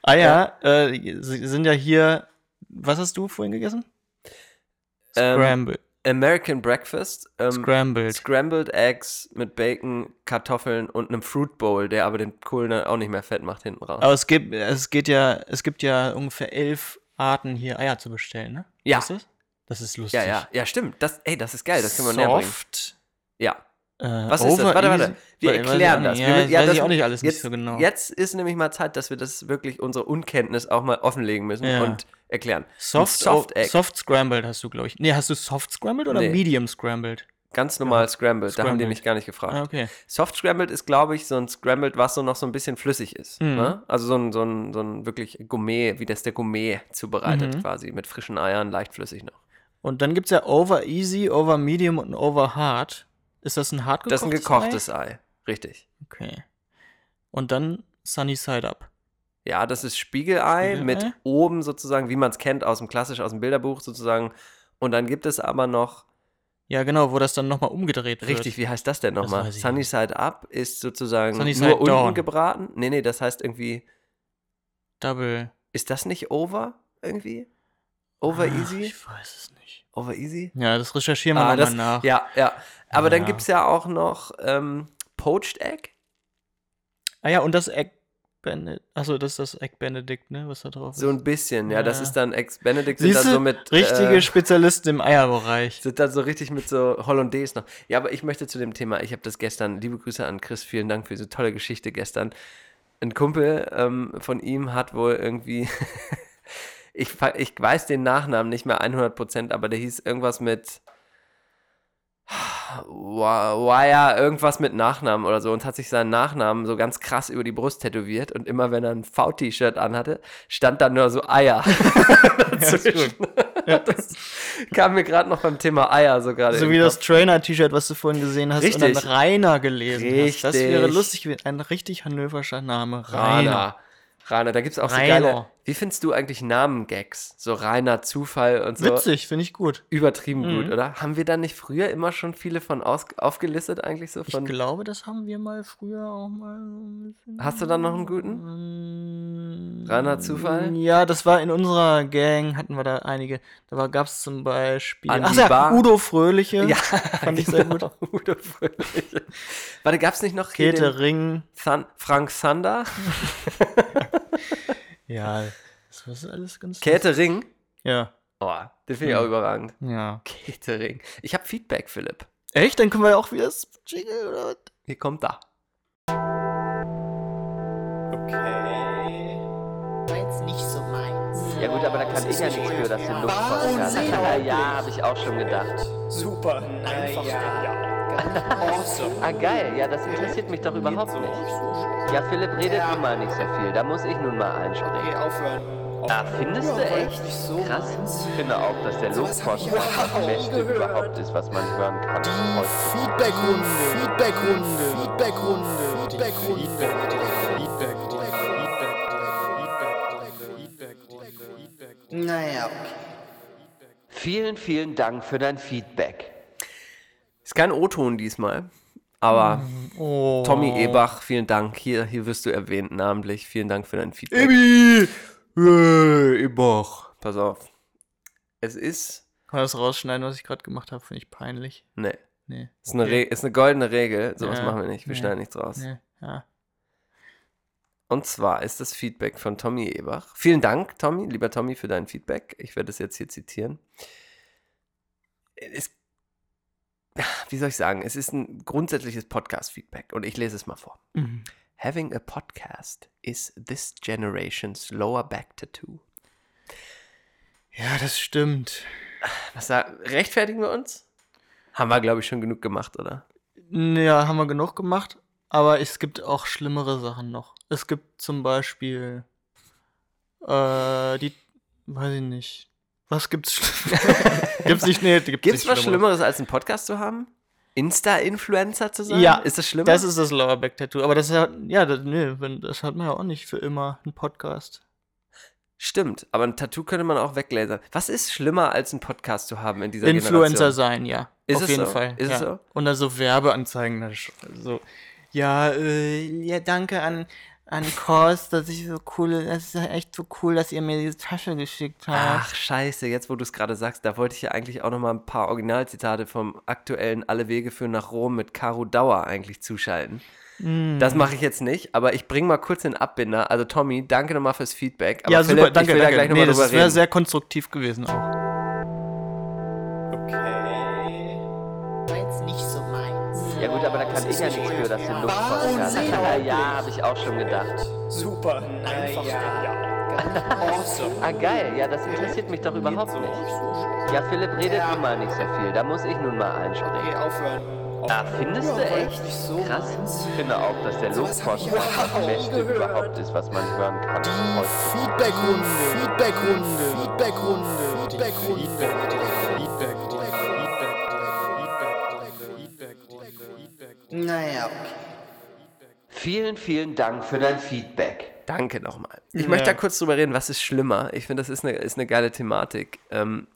Eier äh, sie sind ja hier. Was hast du vorhin gegessen? Ähm, Scrambled. American Breakfast. Ähm, Scrambled. Scrambled Eggs mit Bacon, Kartoffeln und einem Fruit Bowl, der aber den Kohl auch nicht mehr fett macht hinten raus. Aber es gibt, es geht ja, es gibt ja ungefähr elf Arten, hier Eier zu bestellen, ne? Ja. Weißt du das? Das ist lustig. ja, ja, ja, stimmt. Das, ey, das ist geil, das können wir näher bringen. Soft. Ja. Äh, Was ist das? Warte, warte. Wir erklären das. nicht. Wir, Ja, ja, weiß das ich auch nicht alles jetzt, nicht so genau. Jetzt ist nämlich mal Zeit, dass wir das wirklich, unsere Unkenntnis auch mal offenlegen müssen Ja. und erklären. Soft, Soft Egg. Soft Scrambled hast du, glaube ich. Nee, hast du Soft Scrambled oder Nee. Medium Scrambled? Ganz normal Scrambled, da haben die Scrambled. mich gar nicht gefragt. Ah, okay. Soft Scrambled ist, glaube ich, so ein Scrambled, was so noch so ein bisschen flüssig ist. Mhm. Ne? Also so ein, so, ein, so ein wirklich Gourmet, wie das der Gourmet zubereitet Mhm. quasi, mit frischen Eiern, leicht flüssig noch. Und dann gibt es ja Over Easy, Over Medium und Over Hard. Ist das ein hart Das ist ein gekochtes Ei, richtig. Ei? Okay. Und dann Sunny Side Up. Ja, das ist Spiegelei, Spiegelei? mit oben sozusagen, wie man es kennt, aus dem klassisch aus dem Bilderbuch sozusagen. Und dann gibt es aber noch Ja, genau, wo das dann nochmal umgedreht wird. Richtig, wie heißt das denn nochmal? ich Sunny Side Up ist sozusagen Sunny nur unten Down. gebraten. Nee, nee, das heißt irgendwie, Double. ist das nicht over irgendwie? Over Ach, easy? Ich weiß es nicht. Over easy? Ja, das recherchieren wir Ah, nochmal das, nach. Ja, ja. Aber dann Ja. gibt es ja auch noch ähm, Poached Egg. Ah ja, und das Egg Benedict. Achso, das ist das Egg Benedict, ne? Was da drauf ist. So ein bisschen, ja. Das Ja. ist dann Ex-Benedict sind Siehst dann du, so mit. richtige äh, Spezialisten im Eierbereich. sind dann so richtig mit so Hollandaise noch. Ja, aber ich möchte zu dem Thema, ich habe das gestern, liebe Grüße an Chris, vielen Dank für diese tolle Geschichte gestern. Ein Kumpel ähm, von ihm hat wohl irgendwie, ich, ich weiß den Nachnamen nicht mehr 100%, aber der hieß irgendwas mit Wire, irgendwas mit Nachnamen oder so und hat sich seinen Nachnamen so ganz krass über die Brust tätowiert und immer wenn er ein V-T-Shirt anhatte, stand da nur so Eier. dazwischen. das kam mir gerade noch beim Thema Eier so gerade. So wie das. Trainer-T-Shirt, was du vorhin gesehen hast, und dann Richtig. Rainer gelesen hast. Das wäre Richtig. lustig gewesen. Ein richtig hannoverscher Name. Rainer. Rainer. Rainer, da gibt es auch so Rainer. geile. Wie findest du eigentlich Namen-Gags? So Rainer Zufall und so. Witzig, finde ich gut. Übertrieben gut, Mhm. oder? Haben wir da nicht früher immer schon viele von aus, aufgelistet, eigentlich so Ich von. glaube, das haben wir mal früher auch mal. Hast du dann noch einen guten? guten? Reiner Zufall? Ja, das war in unserer Gang, hatten wir da einige. Da gab es zum Beispiel. Ach ja. Udo Fröhliche. Ja, fand ich sehr gut. genau, Udo Fröhlich. Warte, gab es nicht noch Käthe Ring. Thun Frank Sander? Ja, das war alles ganz. Käthe Ring? Ja. Oh, den finde ich auch überragend. Ja. Käthe Ring. Ich habe Feedback, Philipp. Echt? Dann können wir ja auch wieder das Jingle oder was? Hier kommt da. Ja gut, aber da kann ich ja nichts für, dass den Luftpodcast. Ja, ja, habe ich auch schon gedacht. Super. Einfach Ah, geil. Ja, das interessiert mich doch überhaupt nicht. Ja, Philipp redet nun mal nicht so viel. Da muss ich nun mal einspringen. Ah, findest du echt? Krass. Ich finde auch, dass der Luftpost das Beste überhaupt ist, was man hören kann. Feedbackrunde, Feedbackrunde, Feedbackrunde, Feedbackrunde. Naja, okay. Vielen, vielen Dank für dein Feedback. Ist kein O-Ton diesmal, aber Oh. Tommy Ebach, vielen Dank. Hier, hier wirst du erwähnt namentlich. Vielen Dank für dein Feedback. Ebi! Äh, Ebach. Pass auf. Es ist. Kann man das rausschneiden, was ich gerade gemacht habe? Finde ich peinlich. Nee. Nee. Ist eine, Re ist eine goldene Regel. Sowas Ja, machen wir nicht. Wir nee, schneiden nichts raus. Nee. Ja. Und zwar ist das Feedback von Tommy Ebach. Vielen Dank, Tommy, lieber Tommy, für dein Feedback. Ich werde es jetzt hier zitieren. Es, wie soll ich sagen? Es ist ein grundsätzliches Podcast-Feedback und ich lese es mal vor. Mhm. Having a podcast is this generation's lower back tattoo. Ja, das stimmt. Was da, rechtfertigen wir uns? Haben wir, glaube ich, schon genug gemacht, oder? Ja, haben wir genug gemacht. Aber es gibt auch schlimmere Sachen noch. Es gibt zum Beispiel äh, die, weiß ich nicht. Was gibt's? Gibt's nicht? Nee, gibt's, Gibt es nicht was Schlimmeres, als einen Podcast zu haben? Insta-Influencer zu sein? Ja, Ist das schlimmer? Das ist das Lowerback Tattoo. Aber das hat, ja, das, nee, das hat man ja auch nicht für immer einen Podcast. Stimmt, aber ein Tattoo könnte man auch weglasern. Was ist schlimmer, als einen Podcast zu haben in dieser Influencer Generation? sein, ja. Ist auf es jeden so? Fall. Ist ja. es so? Und dann so Werbeanzeigen. So, ja, äh, ja, danke an, an Kors, dass ich so cool, das ist ja echt so cool, dass ihr mir diese Tasche geschickt habt. Ach, scheiße, jetzt wo du es gerade sagst, da wollte ich ja eigentlich auch noch mal ein paar Originalzitate vom aktuellen Alle Wege führen nach Rom mit Caro Dauer eigentlich zuschalten. Mm. Das mache ich jetzt nicht, aber ich bringe mal kurz den Abbinder. Also Tommy, danke nochmal fürs Feedback. Aber ja, Philipp, super, danke, ich will danke. da gleich nee, nochmal das wäre sehr konstruktiv gewesen auch. Kann ich ja nichts für, dass den Luftpodcast. Ja, ja, habe ich auch schon gedacht. Super. Ah, geil, ja, das interessiert mich doch überhaupt nicht. Ja, Philipp redet nun mal nicht so viel, da muss ich nun mal einspringen. Ah, findest du echt? Krass. Ich finde auch, dass der Luftpost das Beste überhaupt ist, was man hören kann. Feedbackrunde, Feedbackrunde, Feedbackrunde, Feedbackrunde. Naja, okay. Vielen, vielen Dank für dein Feedback. Danke nochmal. Ich Ja. möchte da kurz drüber reden, was ist schlimmer. Ich finde, das ist eine, ist eine geile Thematik. Ähm,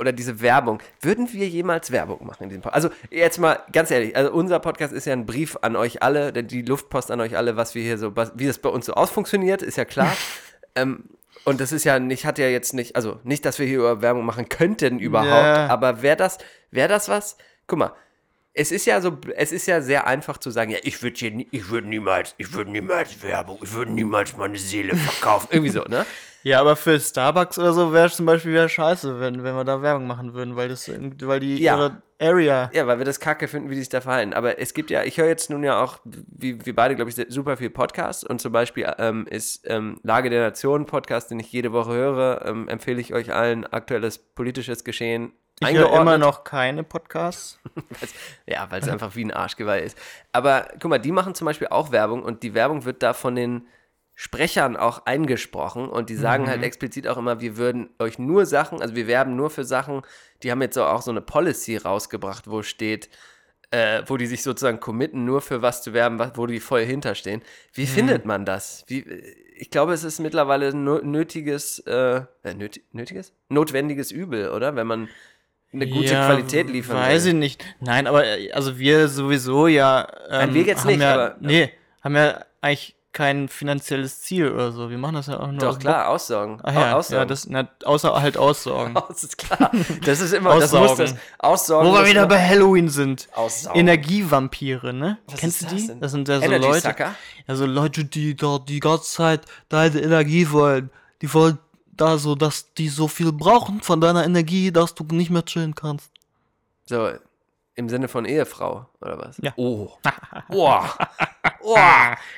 oder diese Werbung. Würden wir jemals Werbung machen in diesem Podcast? Also jetzt mal ganz ehrlich, also unser Podcast ist ja ein Brief an euch alle, die Luftpost an euch alle, was wir hier so, was- wie das bei uns so ausfunktioniert, ist ja klar. ähm, und das ist ja nicht, hat ja jetzt nicht, also nicht, dass wir hier über Werbung machen könnten überhaupt, Ja. aber wäre das, wäre das was? Guck mal, es ist ja so, es ist ja sehr einfach zu sagen, ja, ich würde hier, ich würde niemals, ich würde niemals Werbung, ich würde niemals meine Seele verkaufen, irgendwie so, ne? Ja, aber für Starbucks oder so wäre es zum Beispiel wieder scheiße, wenn, wenn wir da Werbung machen würden, weil das weil die Ja. ihre Area. Ja, weil wir das kacke finden, wie die sich da verhalten. Aber es gibt ja, ich höre jetzt nun ja auch, wie wir beide, glaube ich, super viel Podcasts. Und zum Beispiel ähm, ist ähm, Lage der Nation Podcast, den ich jede Woche höre, ähm, empfehle ich euch allen aktuelles politisches Geschehen Ich höre immer noch keine Podcasts. Ja, weil es einfach wie ein Arschgeweih ist. Aber guck mal, die machen zum Beispiel auch Werbung und die Werbung wird da von den Sprechern auch eingesprochen und die sagen Mhm. halt explizit auch immer, wir würden euch nur Sachen, also wir werben nur für Sachen, die haben jetzt so auch so eine Policy rausgebracht, wo steht, äh, wo die sich sozusagen committen, nur für was zu werben, wo die voll hinterstehen. Wie Mhm. findet man das? Wie, ich glaube, es ist mittlerweile nötiges, äh, äh, nöti nötiges? Notwendiges Übel, oder? Wenn man eine gute Ja, Qualität liefern Weiß will. ich nicht. Nein, aber äh, also wir sowieso ja. Ähm, Nein, wir jetzt nicht, ja, aber- Nee, haben ja eigentlich kein finanzielles Ziel oder so. Wir machen das ja auch nur. Doch, klar, Aussagen. Ach ja, Au- Aussagen. ja das, na, außer halt Aussorgen. Das ist klar. Das ist immer, das muss das. Aussorgen. Wo wir wieder bei Halloween sind. Aussaugen. Energievampire, ne? Was Kennst ist du das die? denn? Das sind ja so Energy Leute. Sucker? Ja, so Leute, die da die ganze Zeit deine Energie wollen. Die wollen da so, dass die so viel brauchen von deiner Energie, dass du nicht mehr chillen kannst. So, im Sinne von Ehefrau, oder was? Ja. Oh. Oh. oh.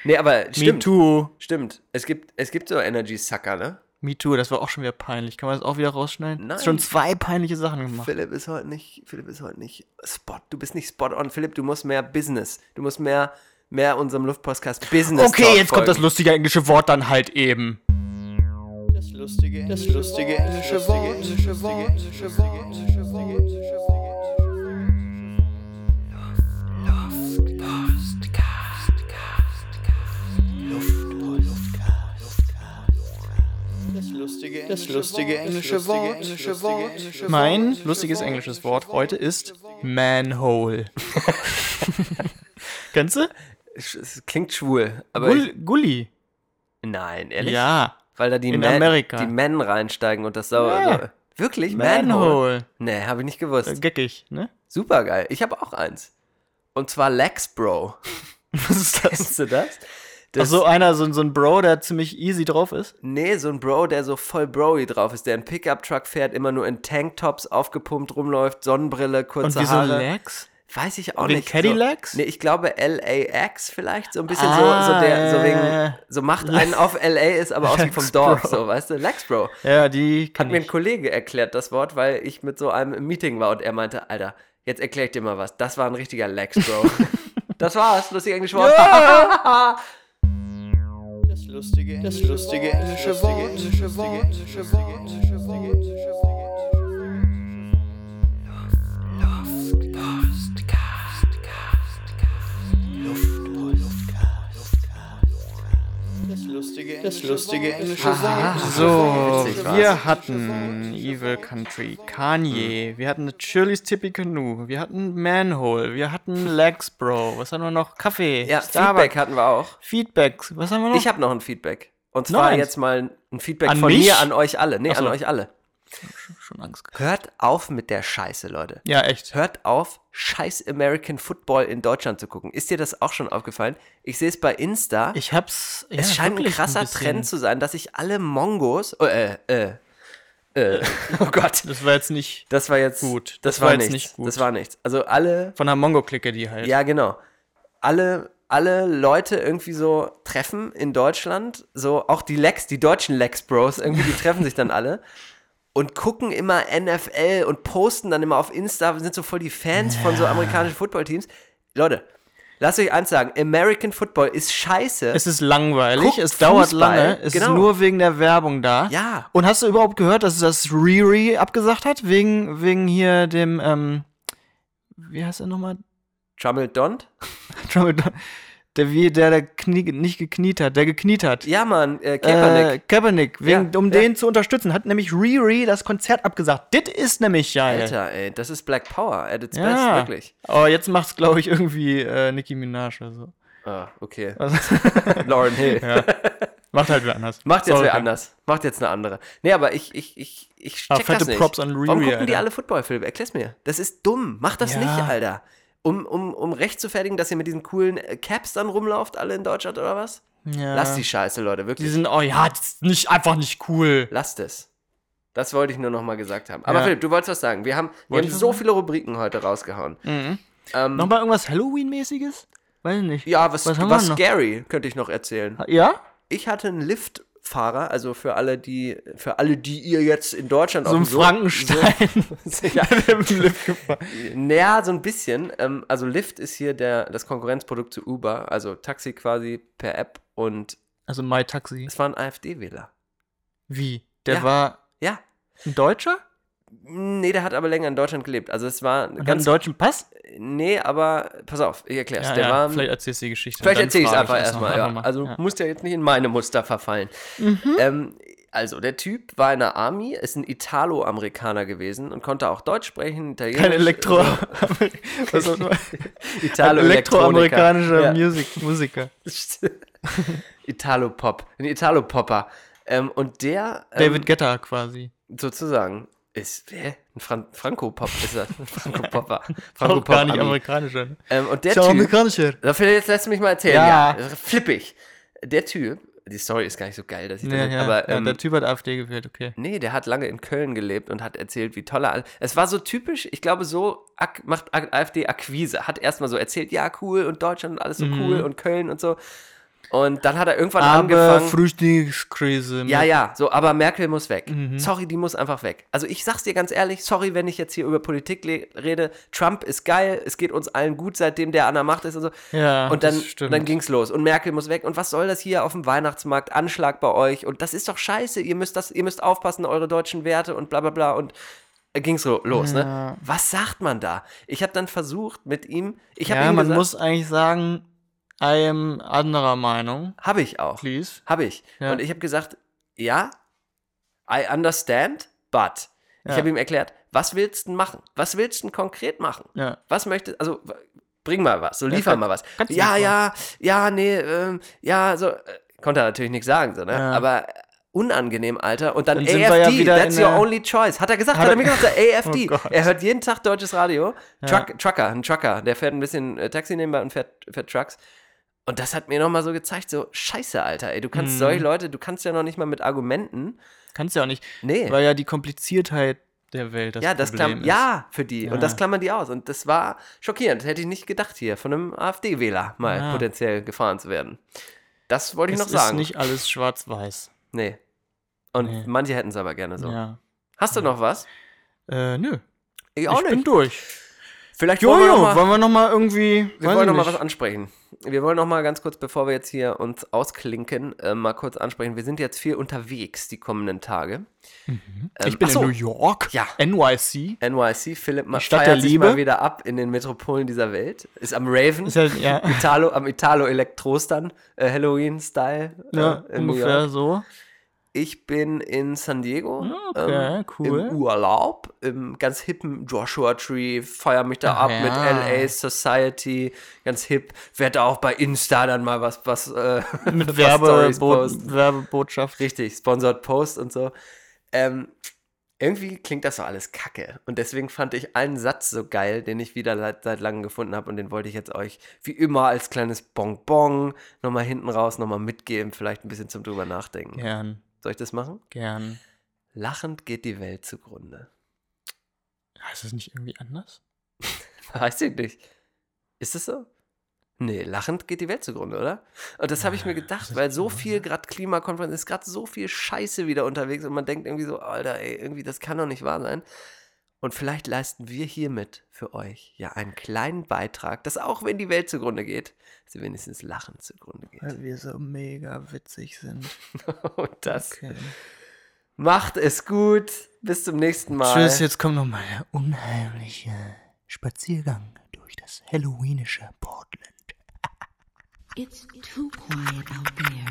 Nee, aber Me stimmt. too. Stimmt. Es gibt, es gibt so Energy Sucker, ne? Me too, das war auch schon wieder peinlich. Kann man das auch wieder rausschneiden? Nein. Schon zwei peinliche Sachen gemacht. Philipp ist heute nicht, Philipp ist heute nicht Spot. Du bist nicht spot on. Philipp, du musst mehr Business. Du musst mehr, mehr unserem Luftpostcast Business Okay, jetzt kommt das folgen. lustige englische Wort dann halt eben. Das lustige, das lustige englische Wort. Englische Wort. Englische Wort. Englische Wort. Englische Wort. Das lustige, das lustige englische Wort. Englische Wort. Mein lustiges englisches Wort heute ist Manhole. Kennst du? Es klingt schwul, aber Gull, Gulli. nein, ehrlich? Ja. Weil da die, In Men, Amerika. die Men reinsteigen und das sauer. Ja. So. Wirklich? Manhole? Manhole. Nee, habe ich nicht gewusst. Äh, Geckig, ne? Super geil. Ich habe auch eins. Und zwar Lex Bro. Was ist das? Kennst du das? Ach das so einer, so, so ein Bro, der ziemlich easy drauf ist. Nee, so ein Bro, der so voll broy drauf ist, der einen Pickup-Truck fährt, immer nur in Tanktops aufgepumpt rumläuft, Sonnenbrille, kurze Und wieso Haare. Legs? Weiß ich auch Wegen nicht. Cadillacs? So, nee, ich glaube LAX vielleicht, so ein bisschen Ah, so, so der, so wegen, so macht einen auf LA, ist aber vom Lex Dorf, Bro. so, weißt du? Lex Bro. Ja, die kann Hat mir ein. Kollege erklärt, das Wort, weil ich mit so einem im Meeting war und er meinte, Alter, jetzt erkläre ich dir mal was. Das war ein richtiger Lex, Bro. das war's, lustig englische Wort. Das lustige, das lustige englische Wort. Englische Wort. Englische Wort. Englische Wort. Lustige, englische Wort. So, wir hatten Evil Country, Kanye, wir hatten Shirley's Tippy Canoe, wir hatten Manhole, wir hatten Legs Bro, was haben wir noch? Kaffee, Ja, Starbucks. Feedback hatten wir auch. Feedbacks, was haben wir noch? Ich habe noch ein Feedback. Und zwar jetzt mal ein Feedback An von mich? mir an euch alle. Nee, so. an euch alle. Schon Angst. gehabt. Hört auf mit der Scheiße, Leute. Ja, echt. Hört auf, scheiß American Football in Deutschland zu gucken. Ist dir das auch schon aufgefallen? Ich sehe es bei Insta. Ich hab's. Ja, es scheint ein krasser bisschen. Trend zu sein, dass sich alle Mongos. Oh, äh, äh, äh, oh Gott. Das war jetzt nicht Das war jetzt Gut. Das, Das war, war jetzt nichts. nicht gut. Das war nichts. Also alle von der Mongo-Clique, die halt. Ja, genau. Alle, alle Leute irgendwie so treffen in Deutschland, so auch die Lex, die deutschen Lex Bros, irgendwie, die treffen sich dann alle und gucken immer NFL und posten dann immer auf Insta, sind so voll die Fans von so amerikanischen Footballteams. Leute, lasst euch eins sagen, American Football ist scheiße. Es ist langweilig, Guckt es dauert Fußball, lange, es genau. ist nur wegen der Werbung da. Ja. Und hast du überhaupt gehört, dass das Riri abgesagt hat? Wegen, wegen hier dem, ähm, wie heißt er nochmal? Trummel Don't? Trouble- Der wie der, der Knie, nicht gekniet hat, der gekniet hat. Ja, Mann, äh, Kaepernick. Äh, Kaepernick, wegen, Ja, um ja. den zu unterstützen, hat nämlich Riri das Konzert abgesagt. Das ist nämlich geil. Alter, ey, das ist Black Power at its best, Ja, wirklich. aber jetzt macht's, glaube ich, irgendwie äh, Nicki Minaj oder so. Ah, okay. Also, Lauren Hill. ja. Macht halt wer anders. Macht jetzt Sorry. wer anders. Macht jetzt eine andere. Nee, aber ich, ich, ich, ich Ah, check fette das nicht. Props an Riri, Warum gucken die Alter. alle Footballfilme? Erklär's mir. Das ist dumm. Macht das nicht, Alter. Um, um, um rechtfertigen, dass ihr mit diesen coolen äh, Caps dann rumlauft, alle in Deutschland oder was? Ja. Lasst die Scheiße, Leute, wirklich. Die sind, oh ja, das ist nicht, einfach nicht cool. Lasst es. Das wollte ich nur noch mal gesagt haben. Aber Ja. Philipp, du wolltest was sagen. Wir haben, wir haben ich so was viele Rubriken heute rausgehauen. Mhm. Ähm, Nochmal irgendwas Halloween-mäßiges? Weiß nicht. ja, was, Was was scary, könnte ich noch erzählen. Ja? Ich hatte einen Liftfahrer, also für alle, die, für alle, die ihr jetzt in Deutschland So ein dem Frankenstein. So, ja, naja, so ein bisschen. Ähm, also Lyft ist hier der, das Konkurrenzprodukt zu Uber, also Taxi quasi per App und Also My Taxi. es war ein AfD-Wähler. Wie? Der Ja. war Ja. ein Deutscher? Nee, der hat aber länger in Deutschland gelebt. Also es war Und hat ganz. deutschen Pass? Nee, aber pass auf, ich erklär's. Ja, der ja, war, vielleicht erzählst du die Geschichte. Vielleicht erzähle ich es einfach erstmal. Ja. Also Ja. musst ja jetzt nicht in meine Muster verfallen. Ähm, also, der Typ war in der Army, ist ein Italo-Amerikaner gewesen und konnte auch Deutsch sprechen, Italienisch. Kein Elektro. also? Italo Elektroamerikanischer Ja. Music Musiker. Italo-Pop. Ein Italo-Popper. Ähm, und der. Ähm, David Guetta quasi. sozusagen ist. Hä? Ein Fran Franco-Pop ist er. Ein Franco-Popper. Auch gar nicht amerikanischer. ne? Ähm, und der Ist ja Typ. amerikanischer. Dafür jetzt lässt du mich mal erzählen. Ja. Ja. Flippig. Der Typ. Die Story ist gar nicht so geil, dass ich Nee, das ja, aber ja, ähm, der Typ hat AfD gewählt, okay. Nee, der hat lange in Köln gelebt und hat erzählt, wie toll er. Es war so typisch, ich glaube, so ak macht AfD Akquise. Hat erstmal so erzählt, ja, cool und Deutschland und alles so Mhm. cool und Köln und so. Und dann hat er irgendwann Aber angefangen. Frühstückskrise. Ja, ja, so, aber Merkel muss weg. Mhm. Sorry, die muss einfach weg. Also ich sag's dir ganz ehrlich, sorry, wenn ich jetzt hier über Politik rede. Trump ist geil, es geht uns allen gut, seitdem der an der Macht ist und so. Ja, und dann, das stimmt. dann ging's los. Und Merkel muss weg. Und was soll das hier auf dem Weihnachtsmarkt? Anschlag bei euch. Und das ist doch scheiße. Ihr müsst das, ihr müsst aufpassen, eure deutschen Werte und bla bla bla. Und äh, ging's so los, Ja. ne? Was sagt man da? Ich habe dann versucht mit ihm. Ich ja, ihm man gesagt, muss eigentlich sagen, I am anderer Meinung. Habe ich auch. Please. Habe ich. Ja. Und ich habe gesagt, ja, I understand, but. Ich Ja. habe ihm erklärt, was willst du denn machen? Was willst du denn konkret machen? Ja. Was möchtest, also bring mal was, so Ja, liefer mal was. Ja, ja, ja, nee, ähm, ja, so, äh, konnte er natürlich nichts sagen, so, ne? Ja. Aber unangenehm, Alter. Und dann, Dann ja AFD, wieder that's your only choice. Hat er gesagt, Hat hat, er- er mir gesagt, AFD. Oh er hört jeden Tag deutsches Radio. Ja. Truck, Trucker, ein Trucker, der fährt ein bisschen äh, Taxi nebenbei und fährt, fährt Trucks. Und das hat mir nochmal so gezeigt, so, scheiße, Alter, ey, du kannst Mhm. solche Leute, du kannst ja noch nicht mal mit Argumenten. Kannst ja auch nicht. Nee. Weil ja die Kompliziertheit der Welt das ja, das Problem klammern, ist. ja, für die. Ja. Und das klammern die aus. Und das war schockierend. Das hätte ich nicht gedacht, hier von einem AfD-Wähler mal Ja. potenziell gefahren zu werden. Das wollte ich Es noch sagen. ist nicht alles schwarz-weiß. nee. Und Nee. manche hätten es aber gerne so. Ja. Hast du noch was? Äh, nö. Ich ich bin durch. Vielleicht wollen wir Jojo, noch mal, wollen wir noch mal irgendwie. wir wollen noch mal nicht. was ansprechen. Wir wollen noch mal ganz kurz, bevor wir jetzt hier uns ausklinken, äh, mal kurz ansprechen. Wir sind jetzt viel unterwegs die kommenden Tage. Ähm, Ich bin ach so, in New York. Ja. NYC. NYC, Philipp ma- Stadt feiert der sich Liebe. mal wieder ab in den Metropolen dieser Welt. Ist am Raven. Ist halt, ja, Italo, am Italo Elektrostern, äh, Halloween-Style. ja äh, ungefähr so. Ich bin in San Diego. Okay, cool. Im Urlaub, im ganz hippen Joshua Tree, feier mich da Ach ab ja. mit LA Society, ganz hip. Werd da auch bei Insta dann mal was, was äh, Mit was Stories Werbebo posten. Werbebotschaft. Richtig, Sponsored Post und so. Ähm, irgendwie klingt das so alles kacke. Und deswegen fand ich einen Satz so geil, den ich wieder seit, seit langem gefunden habe. Und den wollte ich jetzt euch wie immer als kleines Bonbon nochmal hinten raus nochmal mitgeben. Vielleicht ein bisschen zum drüber nachdenken. Gern, Soll ich das machen? gern. Lachend geht die Welt zugrunde. Ist das nicht irgendwie anders? Weiß ich nicht. Ist das so? Nee, lachend geht die Welt zugrunde, oder? Und das habe ich mir gedacht, weil so viel, gerade Klimakonferenz, ist gerade so viel Scheiße wieder unterwegs und man denkt irgendwie so, Alter, ey, irgendwie, das kann doch nicht wahr sein. Und vielleicht leisten wir hiermit für euch ja einen kleinen Beitrag, dass auch wenn die Welt zugrunde geht, sie wenigstens lachend zugrunde geht. Weil wir so mega witzig sind. Und das Okay. macht es gut. Bis zum nächsten Mal. Tschüss, jetzt kommt noch mal der unheimliche Spaziergang durch das halloweenische Portland. It's too quiet out there.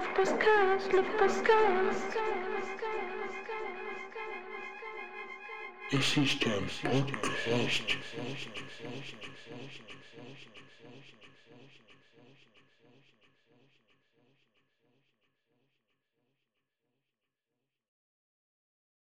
Luftpostcast, Luftpostcast. Es ist ein Podcast.